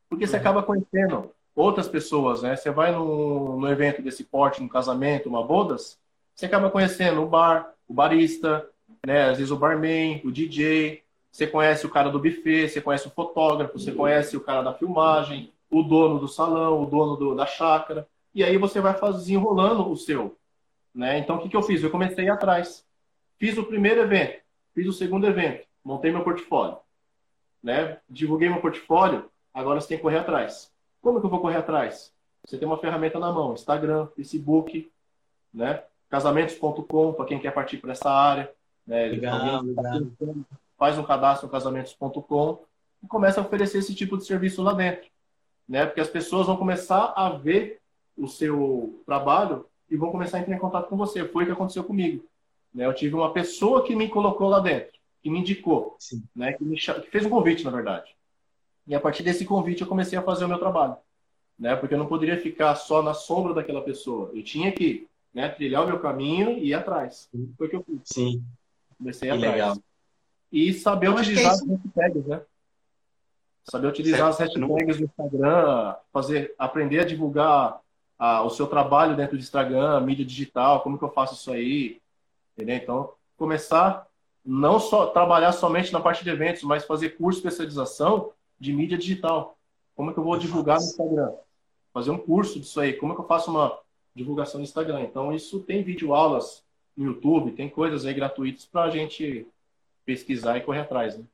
B: porque você uhum. acaba conhecendo outras pessoas, né? Você vai no, no evento desse porte, no casamento, uma bodas, você acaba conhecendo o bar, o barista, né? Às vezes o barman, o DJ. Você conhece o cara do buffet, você conhece o fotógrafo, você conhece o cara da filmagem, o dono do salão, o dono do, da chácara. E aí você vai desenrolando o seu. Né? Então, o que, que eu fiz? Eu comecei atrás. Fiz o primeiro evento, fiz o segundo evento, montei meu portfólio. Né? Divulguei meu portfólio, agora você tem que correr atrás. Como que eu vou correr atrás? Você tem uma ferramenta na mão, Instagram, Facebook, né? casamentos.com para quem quer partir para essa área. Né?
A: Legal,
B: está pensando, faz um cadastro no casamentos.com e começa a oferecer esse tipo de serviço lá dentro. Né? Porque as pessoas vão começar a ver o seu trabalho e vão começar a entrar em contato com você. Foi o que aconteceu comigo. Né? Eu tive uma pessoa que me colocou lá dentro, que me indicou, né? que, me, que fez um convite, na verdade. E a partir desse convite eu comecei a fazer o meu trabalho. Né? Porque eu não poderia ficar só na sombra daquela pessoa. Eu tinha que né, trilhar o meu caminho e ir atrás. Foi o que eu fiz.
A: Sim.
B: Comecei a ir atrás. Legal. E saber eu utilizar é as hashtags, né? Saber utilizar certo. as hashtags do Instagram, fazer, aprender a divulgar a, o seu trabalho dentro do Instagram, mídia digital, como que eu faço isso aí, entendeu? Então, começar não só trabalhar somente na parte de eventos, mas fazer curso de especialização de mídia digital. Como que eu vou divulgar no Instagram? Fazer um curso disso aí. Como que eu faço uma divulgação no Instagram? Então, isso tem vídeo aulas no YouTube, tem coisas aí gratuitas para a gente pesquisar e correr atrás, né?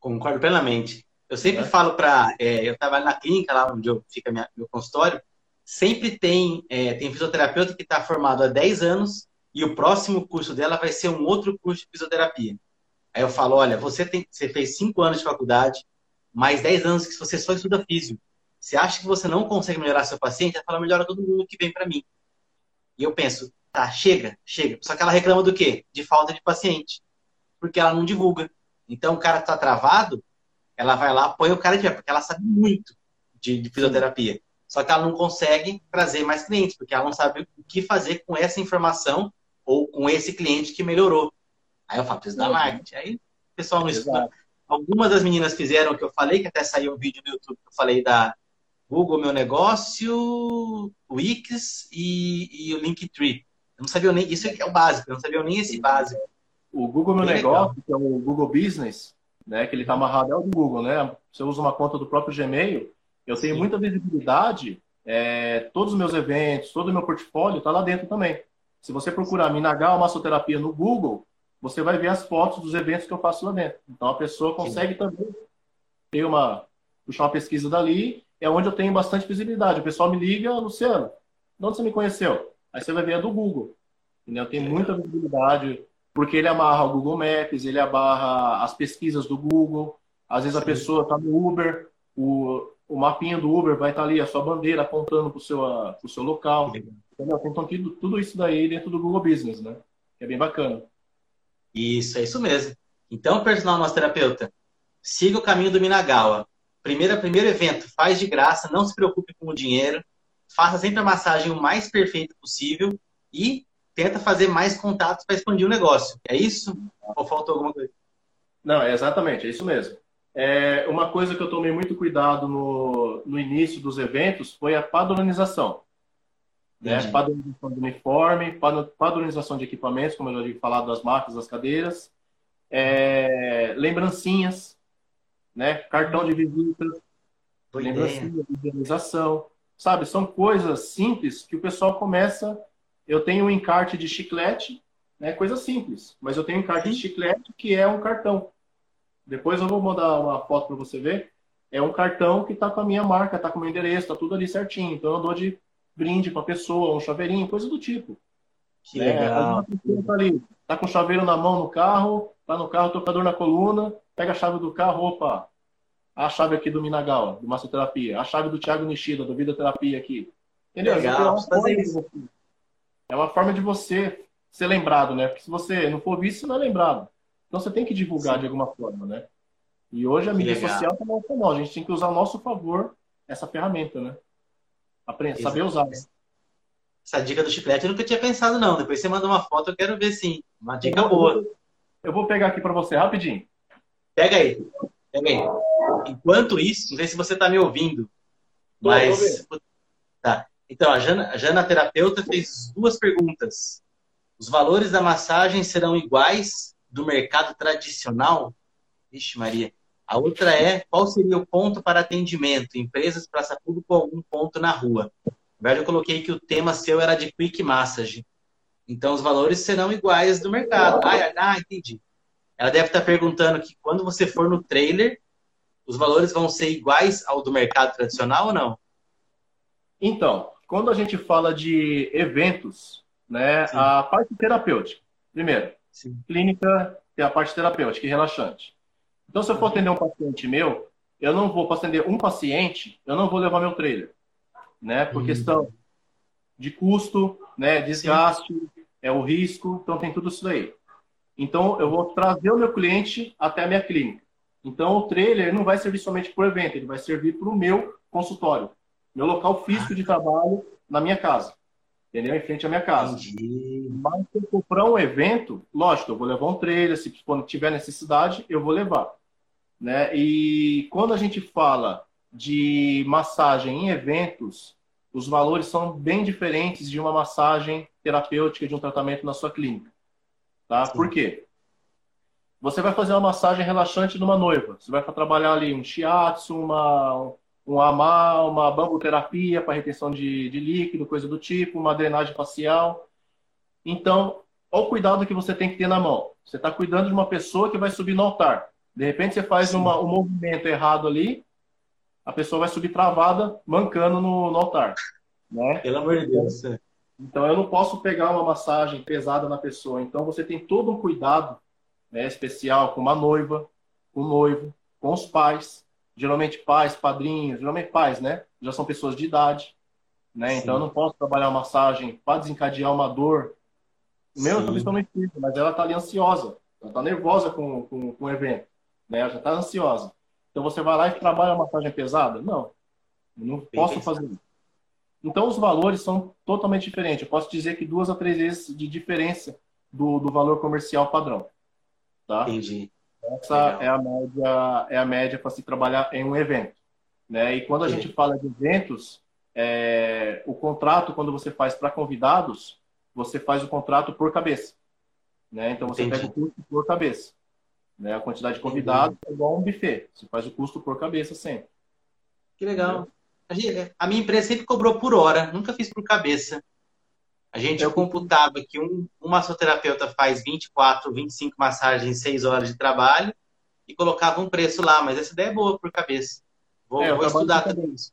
A: Concordo plenamente. Eu sempre é. falo para. É, eu trabalho na clínica, lá onde eu, fica minha, meu consultório. Sempre tem, é, tem fisioterapeuta que está formado há 10 anos e o próximo curso dela vai ser um outro curso de fisioterapia. Aí eu falo: olha, você, tem, você fez 5 anos de faculdade, mais 10 anos que você só estuda físico. Você acha que você não consegue melhorar seu paciente? Ela fala: melhora todo mundo que vem para mim. E eu penso: tá, chega, chega. Só que ela reclama do quê? De falta de paciente. Porque ela não divulga. Então o cara está travado, ela vai lá, põe o cara de pé, porque ela sabe muito de, de, fisioterapia. Só que ela não consegue trazer mais clientes, porque ela não sabe o que fazer com essa informação ou com esse cliente que melhorou. Aí eu falo, preciso da marketing. Aí o pessoal não estuda. Algumas das meninas fizeram o que eu falei, que até saiu um vídeo no YouTube que eu falei da Google Meu Negócio, Wix e, e o Linktree. Eu não sabia nem, isso é o básico, eu não sabia nem esse básico.
B: O Google Meu Negócio, legal. que é o Google Business, né, que ele está amarrado ao Google, né? Você usa uma conta do próprio Gmail, eu tenho Sim. muita visibilidade, é, todos os meus eventos, todo o meu portfólio está lá dentro também. Se você procurar Minagal Massoterapia no Google, você vai ver as fotos dos eventos que eu faço lá dentro. Então a pessoa consegue Sim. também ter uma puxar uma pesquisa dali, é onde eu tenho bastante visibilidade. O pessoal me liga, Luciano, de onde você me conheceu? Aí você vai ver a do Google. Entendeu? Tem muita visibilidade porque ele amarra o Google Maps, ele amarra as pesquisas do Google. Às vezes Sim. a pessoa está no Uber, o, o mapinha do Uber vai estar tá ali, a sua bandeira apontando para o seu, pro seu local. Entendeu? Então, tudo, tudo isso daí dentro do Google Business, né? Que é bem bacana.
A: Isso, é isso mesmo. Então, personal nosso terapeuta, siga o caminho do Minagawa. Primeiro, primeiro evento, faz de graça, não se preocupe com o dinheiro, faça sempre a massagem o mais perfeita possível e tenta fazer mais contatos para expandir o negócio. É isso? Ou faltou alguma coisa?
B: Não, é exatamente, é isso mesmo. É, uma coisa que eu tomei muito cuidado no, no início dos eventos foi a padronização. Né? Padronização do uniforme, padronização de equipamentos, como eu já havia falado, das marcas, das cadeiras, é, lembrancinhas, né? cartão de visita, lembrancinha de visualização. Sabe, são coisas simples que o pessoal começa eu tenho um encarte de chiclete, né, coisa simples, mas eu tenho um encarte de chiclete que é um cartão. Depois eu vou mandar uma foto para você ver. É um cartão que está com a minha marca, está com o meu endereço, está tudo ali certinho. Então eu dou de brinde para a pessoa, um chaveirinho, coisa do tipo.
A: Que é, legal.
B: Tá, ali, tá com o chaveiro na mão no carro, tá no carro, tocador na coluna, pega a chave do carro, opa, a chave aqui do Minagawa, do Massoterapia, a chave do Thiago Nishida, do Vida Terapia aqui.
A: Entendeu? Legal, fazer isso.
B: É uma forma de você ser lembrado, né? Porque se você não for visto, você não é lembrado. Então você tem que divulgar Sim. de alguma forma, né? E hoje a mídia social está muito famosa. A gente tem que usar ao nosso favor essa ferramenta, né? Aprender, saber usar. Né?
A: Essa dica do chiclete eu nunca tinha pensado, não. Depois você manda uma foto, eu quero ver sim. Uma dica eu vou, boa.
B: Eu vou pegar aqui para você rapidinho.
A: Pega aí. Pega aí. Enquanto isso, não sei se você está me ouvindo, mas. Tá. Então, a Jana, a Jana terapeuta fez duas perguntas. Os valores da massagem serão iguais do mercado tradicional? Vixe, Maria. A outra é, qual seria o ponto para atendimento? Empresas, praça pública ou algum ponto na rua? Na verdade, eu coloquei que o tema seu era de quick massage. Então, os valores serão iguais do mercado. Ah, ah, entendi. Ela deve estar perguntando que quando você for no trailer, os valores vão ser iguais ao do mercado tradicional ou não?
B: Então, quando a gente fala de eventos, né, Sim. a parte terapêutica, primeiro, Sim. clínica ter a parte terapêutica e relaxante. Então, se eu for atender um paciente meu, eu não vou, para atender um paciente, eu não vou levar meu trailer, né? Por uhum. questão de custo, né? Desgaste, Sim. é o risco, então tem tudo isso daí. Então, eu vou trazer o meu cliente até a minha clínica. Então, o trailer não vai servir somente para o evento, ele vai servir para o meu consultório, meu local físico de trabalho na minha casa. Entendeu? Em frente à minha casa. Entendi. Mas se eu comprar um evento, lógico, eu vou levar um trailer, se tiver necessidade, eu vou levar. Né? E quando a gente fala de massagem em eventos, os valores são bem diferentes de uma massagem terapêutica de um tratamento na sua clínica. Tá? Por quê? Você vai fazer uma massagem relaxante numa noiva. Você vai trabalhar ali um shiatsu, uma, um amar, uma bambuterapia para retenção de, de líquido, coisa do tipo, uma drenagem facial. Então, olha o cuidado que você tem que ter na mão. Você está cuidando de uma pessoa que vai subir no altar. De repente você faz uma, um movimento errado ali, a pessoa vai subir travada, mancando no, no altar. Né?
A: Pelo amor de Deus. É.
B: Então eu não posso pegar uma massagem pesada na pessoa. Então você tem todo um cuidado né, especial com uma noiva, com o noivo, com os pais. Geralmente pais, padrinhos, geralmente pais, né? Já são pessoas de idade. Né? Então eu não posso trabalhar uma massagem para desencadear uma dor. Meu, principalmente mas ela está ali ansiosa. Ela está nervosa com, com, com o evento né? Ela já está ansiosa. Então você vai lá e trabalha uma massagem pesada? Não, eu não posso fazer isso. Então os valores são totalmente diferentes. Eu posso dizer que duas a três vezes de diferença do, do valor comercial padrão. Tá?
A: Entendi.
B: Essa é a média, é a média para se trabalhar em um evento. Né? E quando a gente fala de eventos, é, o contrato, quando você faz para convidados, você faz o contrato por cabeça. Né? Então você Entendi. pega o custo por cabeça. Né? A quantidade de convidados é igual a um buffet. Você faz o custo por cabeça sempre.
A: Que legal. A, gente, a, minha empresa sempre cobrou por hora, nunca fiz por cabeça. A gente eu computava que um, um massoterapeuta faz 24, 25 massagens em 6 horas de trabalho e colocava um preço lá, mas essa ideia é boa por cabeça. Vou, é, vou estudar também isso.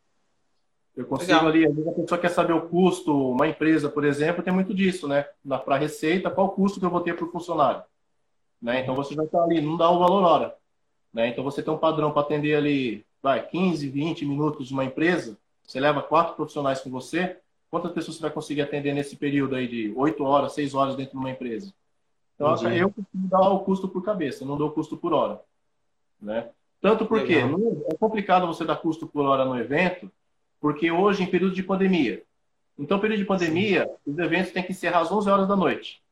B: Eu consigo Legal. ali, a pessoa quer saber o custo, uma empresa, por exemplo, tem muito disso, né? Para receita, qual o custo que eu vou ter por funcionário? Né? Então você já está ali, não dá o valor hora. Né? Então você tem um padrão para atender ali, vai, 15, 20 minutos de uma empresa, você leva quatro profissionais com você, quantas pessoas você vai conseguir atender nesse período aí de 8 horas, 6 horas dentro de uma empresa? Então Entendi. eu costumo dar o custo por cabeça, não dou o custo por hora. Né? Tanto porque não, é complicado você dar custo por hora no evento, porque hoje, em período de pandemia, então, período de pandemia, Sim. os eventos têm que encerrar às 11 horas da noite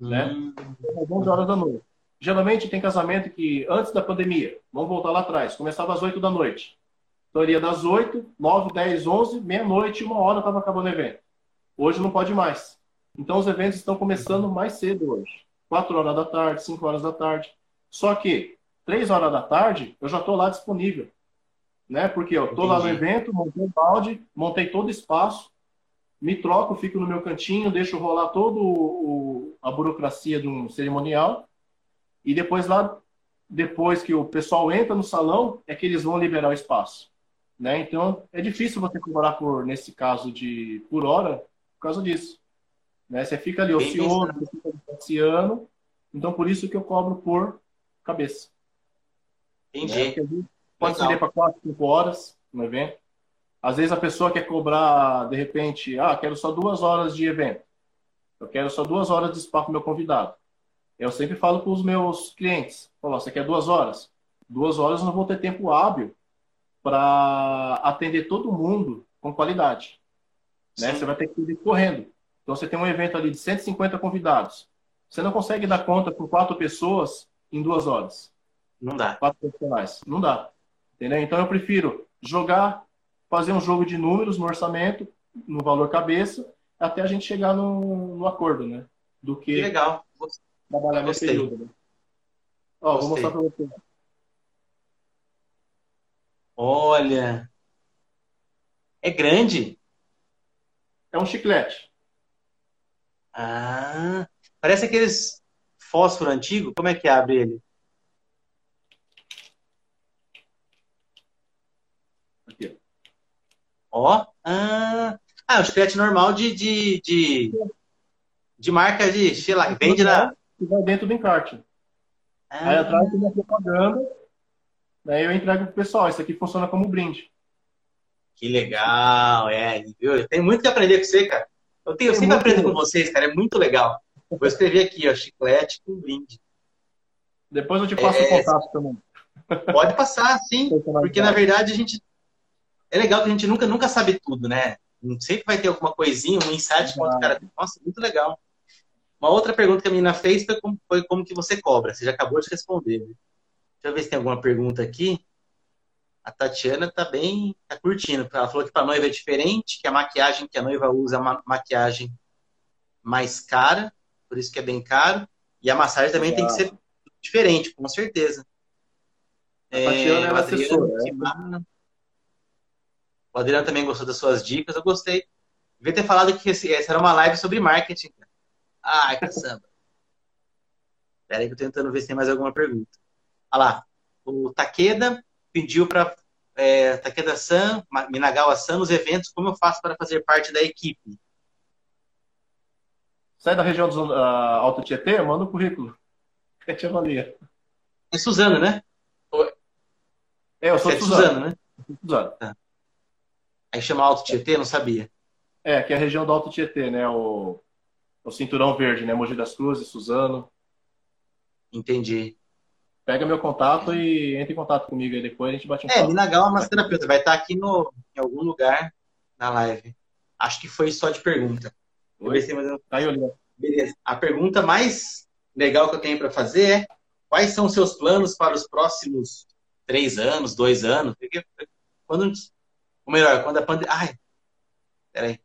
B: né? Hum. Às 11 horas da noite. Geralmente tem casamento que, antes da pandemia, vamos voltar lá atrás, começava às 8 da noite. Então, iria das 8, 9, 10, 11, meia-noite, uma hora estava acabando o evento. Hoje não pode mais. Então, os eventos estão começando mais cedo hoje. 4 horas da tarde, 5 horas da tarde. Só que, 3 horas da tarde, eu já estou lá disponível. Né? Porque eu estou lá no evento, montei o balde, montei todo o espaço, me troco, fico no meu cantinho, deixo rolar todo o, a burocracia de um cerimonial e depois lá, depois que o pessoal entra no salão, é que eles vão liberar o espaço. Né? Então, é difícil você cobrar por, nesse caso de por hora, por causa disso. Né? Você fica ali ocioso, você fica então por isso que eu cobro por cabeça.
A: Entendi.
B: Né? Pode ser para 4, 5 horas no evento. Às vezes a pessoa quer cobrar, de repente, ah, quero só duas horas de evento. Eu quero só duas horas de spa para o meu convidado. Eu sempre falo para os meus clientes: você quer duas horas? Duas horas eu não vou ter tempo hábil para atender todo mundo com qualidade. Né? Você vai ter que ir correndo. Então você tem um evento ali de 150 convidados. Você não consegue dar conta com quatro pessoas em duas horas.
A: Não dá.
B: Quatro profissionais. Não dá. Entendeu? Então eu prefiro jogar fazer um jogo de números no orçamento, no valor cabeça, até a gente chegar no, no acordo, né? Do que,
A: que legal.
B: Trabalhar nesse período. Né? Ó, vou mostrar para você.
A: Olha, é grande.
B: É um chiclete.
A: Ah, parece aqueles fósforo antigo. Como é que abre ele? Ó. Ah, ah o chiclete normal de, de, de, de marca de, sei lá, vende na.
B: Que vai dentro do encarte. Ah. Aí atrás tem a propaganda, daí eu entrego pro pessoal. Isso aqui funciona como brinde.
A: Que legal, é. Viu? Tem muito que aprender com você, cara. Eu, tenho, eu sempre aprendo com vocês, cara. É muito legal. Vou escrever aqui, ó, chiclete com brinde.
B: Depois eu te passo é... o contato também.
A: Pode passar, sim. Porque, na verdade, a gente... É legal que a gente nunca, nunca sabe tudo, né? Sempre vai ter alguma coisinha, um insight que o cara... Nossa, muito legal. Uma outra pergunta que a menina fez foi como, foi como que você cobra. Você já acabou de responder. Deixa eu ver se tem alguma pergunta aqui. A Tatiana tá bem, tá curtindo. Ela falou que para noiva é diferente, que a maquiagem que a noiva usa é uma maquiagem mais cara, por isso que é bem caro. E a massagem também tem que ser diferente, com certeza.
B: A Tatiana é, é assessora. Né?
A: O Adriano também gostou das suas dicas, eu gostei. Devia ter falado que essa era uma live sobre marketing. Ai, caçamba. Espera aí que eu tô tentando ver se tem mais alguma pergunta. Olha lá. O Takeda pediu para é, Takeda-san, Minagawa-san, nos eventos, como eu faço para fazer parte da equipe?
B: Sai da região do uh, Alto Tietê, manda o um currículo. Que te avalia.
A: É Suzana, né?
B: É, eu sou
A: é Suzana. Suzana, né?
B: Suzana. Tá.
A: Aí chama Alto Tietê, não sabia.
B: É, que é a região do Alto Tietê, né? O, o cinturão verde, né? Mogi das Cruzes, Suzano.
A: Entendi.
B: Pega meu contato e entre em contato comigo aí depois, a gente bate um
A: É, papo. Minagal é massoterapeuta, vai estar aqui no, em algum lugar na live. Acho que foi só de pergunta.
B: Vou ver se mais... Tá aí, olhando.
A: Beleza. A pergunta mais legal que eu tenho para fazer é quais são os seus planos para os próximos três anos, dois anos? Quando, ou melhor, quando a pandemia... Ai, peraí.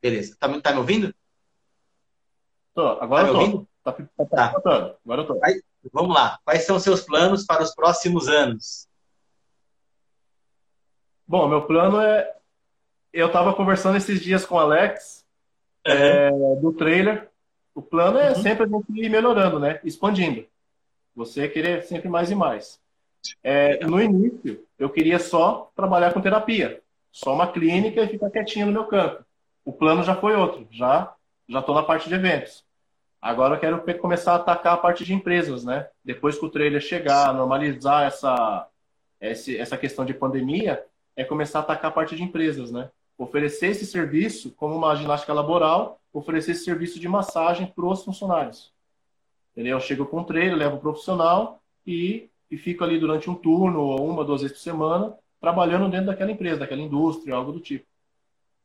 A: Beleza. Tá, tá me ouvindo?
B: Tô, agora tá me ouvindo? Tá, tá, tá. tá. Agora eu tô.
A: Aí, vamos lá. Quais são os seus planos para os próximos anos?
B: Bom, meu plano é. Eu estava conversando esses dias com o Alex uhum. é, do trailer. O plano é uhum. sempre a gente ir melhorando, né? Expandindo. Você querer sempre mais e mais. É, no início, eu queria só trabalhar com terapia. Só uma clínica e ficar quietinho no meu canto. O plano já foi outro. Já já estou na parte de eventos. Agora eu quero começar a atacar a parte de empresas, né? Depois que o trailer chegar, normalizar essa, essa questão de pandemia, é começar a atacar a parte de empresas, né? Oferecer esse serviço como uma ginástica laboral, oferecer esse serviço de massagem para os funcionários. Entendeu? Eu chego com o trailer, levo o profissional e, e fico ali durante um turno ou uma, duas vezes por semana, trabalhando dentro daquela empresa, daquela indústria, algo do tipo.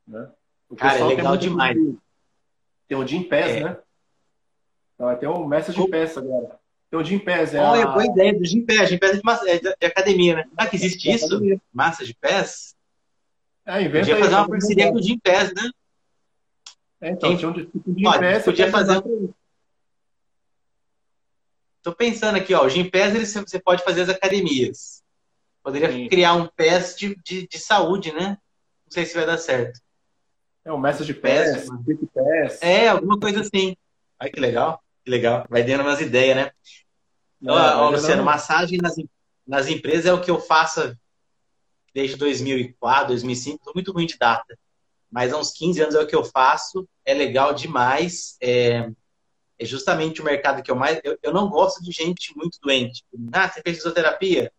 B: Né?
A: O Cara, é legal demais.
B: Tem o Jim Pass, é. né? Então, vai ter um mestre de peça agora. Tem o Jim Pass. É
A: Olha, a... boa ideia do Jim Pass. Jim Pass é de, massa, é de, academia, né? Ah, que existe é isso? Academia. Massa de pés?
B: É, inventa
A: Podia fazer uma parceria com o Jim Pass, né?
B: É, então, tinha um tipo
A: Jim Pass. Podia fazer... Tô pensando aqui, ó, o Pass ele, você pode fazer as academias. Poderia Sim. criar um PES de, de, de, saúde, né? Não sei se vai dar certo.
B: É um mestre de PES,
A: PES. É, alguma coisa assim. Ai, que legal. Que legal. Vai dando umas ideias, né? Então, ó, Luciano, não... massagem nas, nas empresas é o que eu faço desde 2004, 2005. Estou muito ruim de data. Mas há uns 15 anos é o que eu faço. É legal demais. É, é justamente o mercado que eu mais. Eu, eu, não gosto de gente muito doente. Ah, você fez fisioterapia?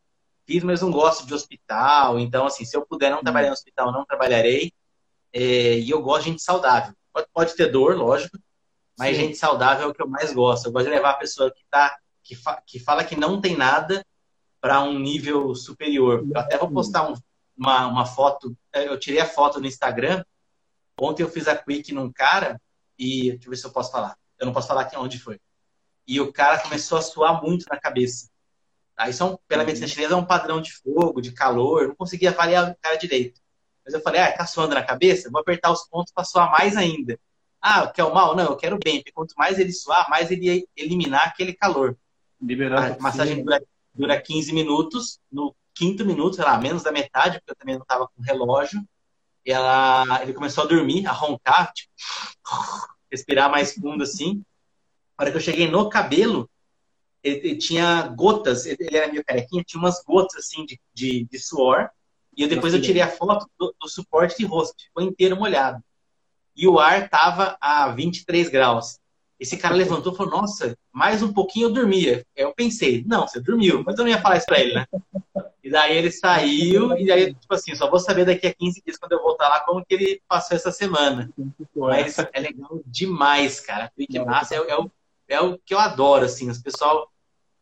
A: Fiz, mas não gosto de hospital. Então, assim, se eu puder não trabalhar no hospital, não trabalharei. É, e eu gosto de gente saudável. Pode, pode ter dor, lógico, mas Sim. gente saudável é o que eu mais gosto. Eu gosto de levar a pessoa que, tá, que, fa, que fala que não tem nada para um nível superior. Eu até vou postar um, uma, uma foto. É, eu tirei a foto no Instagram. Ontem eu fiz a quick num cara e. Deixa eu ver se eu posso falar. Eu não posso falar aqui onde foi. E o cara começou a suar muito na cabeça. Aí são, pela uhum. medicina chinesa, é um padrão de fogo, de calor. Eu não conseguia avaliar o cara direito. Mas eu falei, ah, tá suando na cabeça? Vou apertar os pontos para suar mais ainda. Ah, quer o mal? Não, eu quero bem, porque quanto mais ele suar, mais ele ia eliminar aquele calor.
B: Liberando
A: a massagem dura, dura 15 minutos, no quinto minuto, sei lá, menos da metade, porque eu também não estava com relógio, ela, ele começou a dormir, a roncar, tipo, respirar mais fundo assim. Na hora que eu cheguei no cabelo, ele, ele tinha gotas, ele era meio carequinha, tinha umas gotas assim de, de, de suor, e depois eu tirei a foto do, do suporte de rosto, ficou inteiro molhado e o ar estava a 23 graus. Esse cara levantou e falou, nossa, mais um pouquinho eu dormia. Eu pensei, não, você dormiu, mas eu não ia falar isso pra ele, né? E daí ele saiu, e aí, tipo assim, só vou saber daqui a 15 dias, quando eu voltar lá, como que ele passou essa semana. Mas é legal demais, cara. Quick é, é, o, é o que eu adoro, assim, os pessoal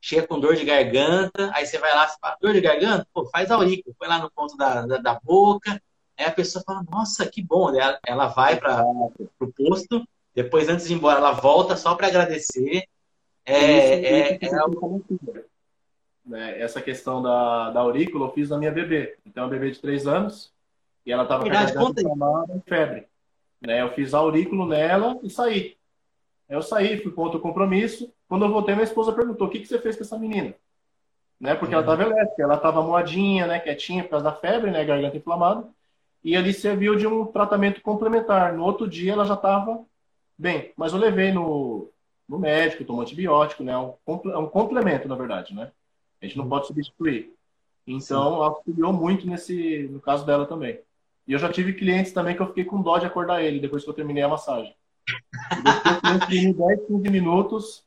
A: chega com dor de garganta, aí você vai lá, você fala, dor de garganta? Pô, faz aurícula, põe lá no ponto da, da, da boca, aí a pessoa fala, nossa, que bom, ela, ela vai para o posto, depois, antes de ir embora, ela volta só para agradecer. É, é, é,
B: né? Essa questão da, da aurícula eu fiz na minha bebê. Então, uma bebê de três anos e ela estava com febre. Né? Eu fiz aurículo nela e saí. Eu saí, fui com outro compromisso. Quando eu voltei, minha esposa perguntou: o que, que você fez com essa menina? Né? Porque uhum. ela estava elétrica, ela estava moadinha, né? quietinha por causa da febre, né? garganta inflamada. E ali serviu de um tratamento complementar. No outro dia, ela já estava bem. Mas eu levei no, no médico, tomou antibiótico, né? É um, é um complemento, na verdade, né? A gente não pode substituir. Então, auxiliou muito nesse, no caso dela também. E eu já tive clientes também que eu fiquei com dó de acordar ele depois que eu terminei a massagem. Depois 10, 15 minutos,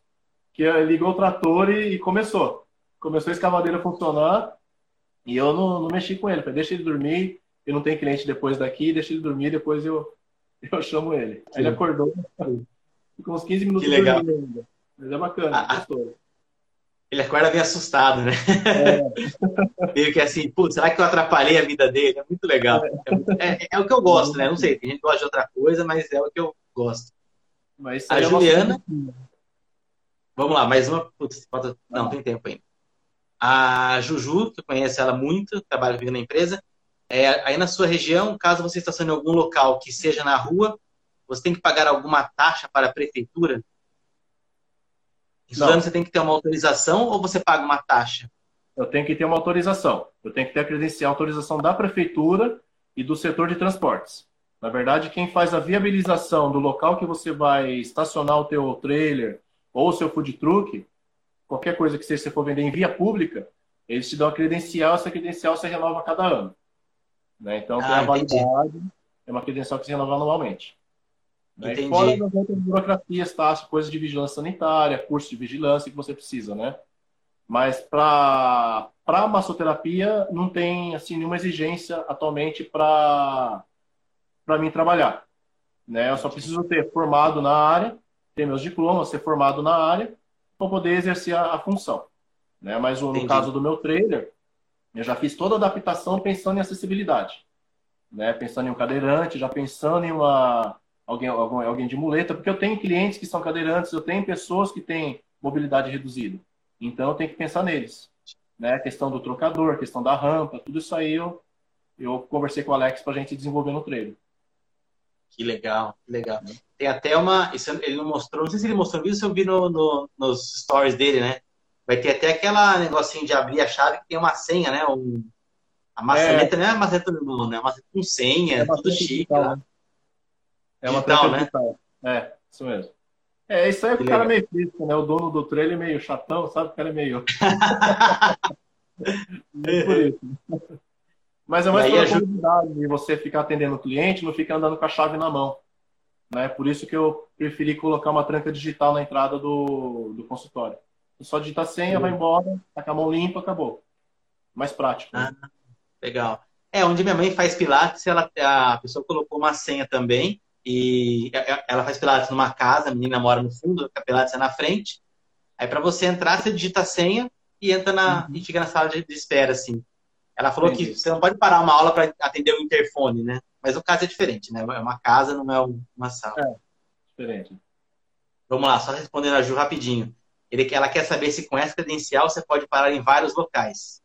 B: que ligou o trator e, e, começou. Começou a escavadeira a funcionar e eu não, não mexi com ele. Falei, deixa ele dormir, eu não tenho cliente depois daqui, deixa ele dormir, depois eu, eu chamo ele. Aí ele acordou, ficou uns 15 minutos
A: que legal.
B: ainda. Mas é bacana, ah, gostoso.
A: Ele acorda bem assustado, né? É. Meio que assim, putz, será que eu atrapalhei a vida dele? É muito legal. É, é, é, o que eu gosto, né? Não sei, tem gente que gosta de outra coisa, mas é o que eu gosto. A é Juliana. Vamos lá, mais uma. Putz, falta... Não, tem tempo ainda. A Juju, que eu conheço ela muito, trabalha comigo na empresa. É, aí na sua região, caso você estacione em algum local que seja na rua, você tem que pagar alguma taxa para a prefeitura? Estudando, você tem que ter uma autorização ou você paga uma taxa?
B: Eu tenho que ter uma autorização. Eu tenho que ter a credencial, a autorização da prefeitura e do setor de transportes. Na verdade, quem faz a viabilização do local que você vai estacionar o teu trailer ou o seu food truck, qualquer coisa que você for vender em via pública, eles te dão a credencial, essa credencial se renova a cada ano. Né? Então, tem ah, a validade, é uma credencial que se renova anualmente. Né? Entendi. Fora das outras burocracias, tá? coisas de vigilância sanitária, curso de vigilância que você precisa, né? Mas para para massoterapia não tem assim nenhuma exigência atualmente para para mim trabalhar, né? Eu só preciso ter formado na área, ter meus diplomas, ser formado na área para poder exercer a, a, função, né? Mas no Entendi. caso do meu trailer, eu já fiz toda a adaptação pensando em acessibilidade, né? Pensando em um cadeirante, já pensando em uma alguém, alguém, alguém de muleta, porque eu tenho clientes que são cadeirantes, eu tenho pessoas que têm mobilidade reduzida. Então eu tenho que pensar neles. Né? A questão do trocador, a questão da rampa, tudo isso aí eu, eu conversei com o Alex para a gente desenvolver no treino.
A: Que legal, que legal. Tem até uma. Isso ele não mostrou, não sei se ele mostrou isso, eu vi no, no, nos stories dele, né? Vai ter até aquela negocinho de abrir a chave que tem uma senha, né? Um, a maçaneta é. não é a maçaneta normal, né? A maçaneta com senha, é tudo chique. Né?
B: É uma digital, né? Digital. É, isso mesmo. É, isso aí é o cara meio físico, né? O dono do trailer é meio chatão, sabe? O cara é meio. é isso. Mas é mais pela ajuda... comodidade de você ficar atendendo o cliente, não ficar andando com a chave na mão. Né? Por isso que eu preferi colocar uma tranca digital na entrada do, do consultório. Só digitar a senha, Sim. vai embora, tá com a mão limpa, acabou. Mais prático.
A: Ah, legal. É, onde minha mãe faz pilates, ela, a pessoa colocou uma senha também e ela faz pilates numa casa, a menina mora no fundo, a pilates é na frente. Aí para você entrar, você digita a senha e entra na uhum. e fica na sala de, espera assim. Ela falou Entendi. que você não pode parar uma aula para atender o interfone, né? Mas o caso é diferente, né? É uma casa, não é uma sala. É,
B: diferente.
A: Vamos lá, só respondendo a Ju rapidinho. Ele, ela quer saber se com essa credencial você pode parar em vários locais.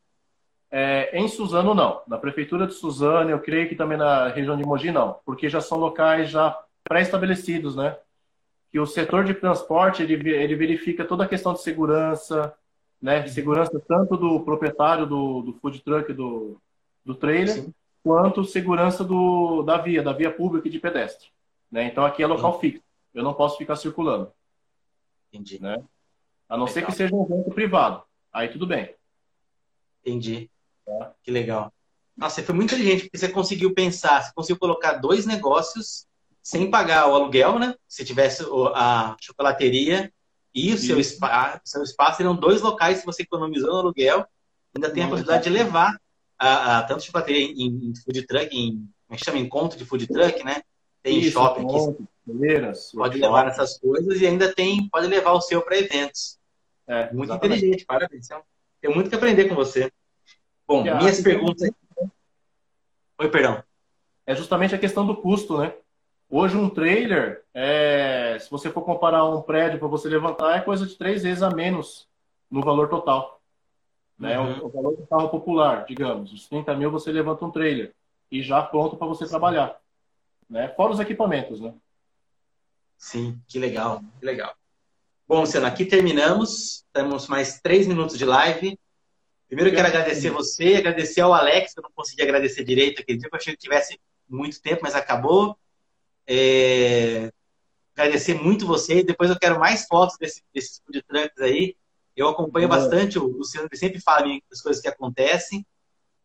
B: É, em Suzano, não. Na prefeitura de Suzano, eu creio que também na região de Mogi, não. Porque já são locais já pré-estabelecidos, né? Que o setor de transporte, ele, ele verifica toda a questão de segurança, né? Segurança tanto do proprietário do, do food truck, do, do trailer, Sim. Quanto segurança do, da via, da via pública e de pedestre. Né? Então, aqui é local Sim. fixo. Eu não posso ficar circulando.
A: Entendi.
B: Né? A não Legal. ser que seja um evento privado. Aí tudo bem.
A: Entendi. Que legal. Nossa, você foi muito inteligente, porque você conseguiu pensar, você conseguiu colocar dois negócios sem pagar o aluguel, né? Se tivesse a chocolateria e o seu, spa, seu espaço, seriam dois locais se você economizou no aluguel. Ainda tem a possibilidade de levar a, a tanto chocolateria em, em, food truck, em, como é que chama? Encontro de food truck, né? Tem Isso, shopping que pode levar essas coisas e ainda tem, pode levar o seu para eventos. É, muito exatamente. inteligente, parabéns. Tenho muito que aprender com você. Bom, minhas perguntas. Oi, perdão.
B: É justamente a questão do custo, né? Hoje um trailer, é, se você for comparar um prédio para você levantar, é coisa de três vezes a menos no valor total. Né? Uhum. O, o, valor do carro popular, digamos, os 30 mil você levanta um trailer e já pronto para você trabalhar. Né? Fora os equipamentos, né?
A: Sim, que legal, que legal. Bom, Luciano, aqui terminamos. Temos mais três minutos de live. Primeiro eu quero agradecer você, agradecer ao Alex, eu não consegui agradecer direito aquele dia, eu achei que tivesse muito tempo, mas acabou. É... Agradecer muito você. Depois eu quero mais fotos desse, desses food trucks aí. Eu acompanho bastante o Luciano, ele sempre fala das coisas que acontecem.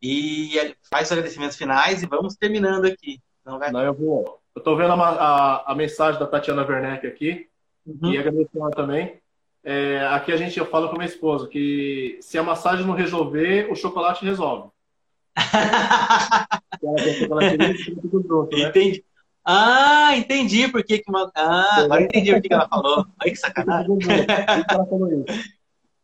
A: E faz os agradecimentos finais e vamos terminando aqui.
B: Não, vai... Não eu vou. Eu estou vendo a, a, a, mensagem da Tatiana Werneck aqui uhum. e agradecer ela também. É, aqui a gente, eu falo com minha esposa que se a massagem não resolver, o chocolate resolve.
A: né? Entendi. Ah, entendi por que, que uma... Ah, agora entendi que, que ela falou. Olha que sacanagem.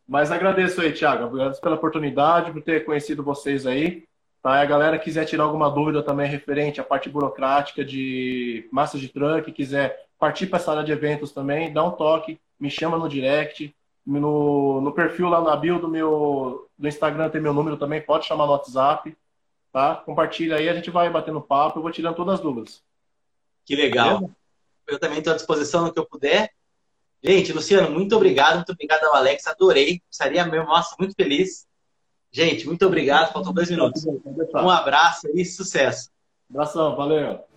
B: Mas agradeço aí, Thiago. Agradeço pela oportunidade, por ter conhecido vocês aí. Tá? A galera quiser tirar alguma dúvida também referente à parte burocrática de massa de truck, quiser partir para essa área de eventos também, dá um toque, me chama no direct. No, no perfil lá na bio do meu do Instagram tem meu número também, pode chamar no WhatsApp. Tá? Compartilha aí, a gente vai batendo papo, eu vou tirando todas as dúvidas.
A: Que legal. Beleza? Eu também estou à disposição no que eu puder. Gente, Luciano, muito obrigado, muito obrigado ao Alex, adorei, estaria mesmo, nossa, muito feliz. Gente, muito obrigado, faltam dois minutos. Um abraço e sucesso.
B: Abração, valeu.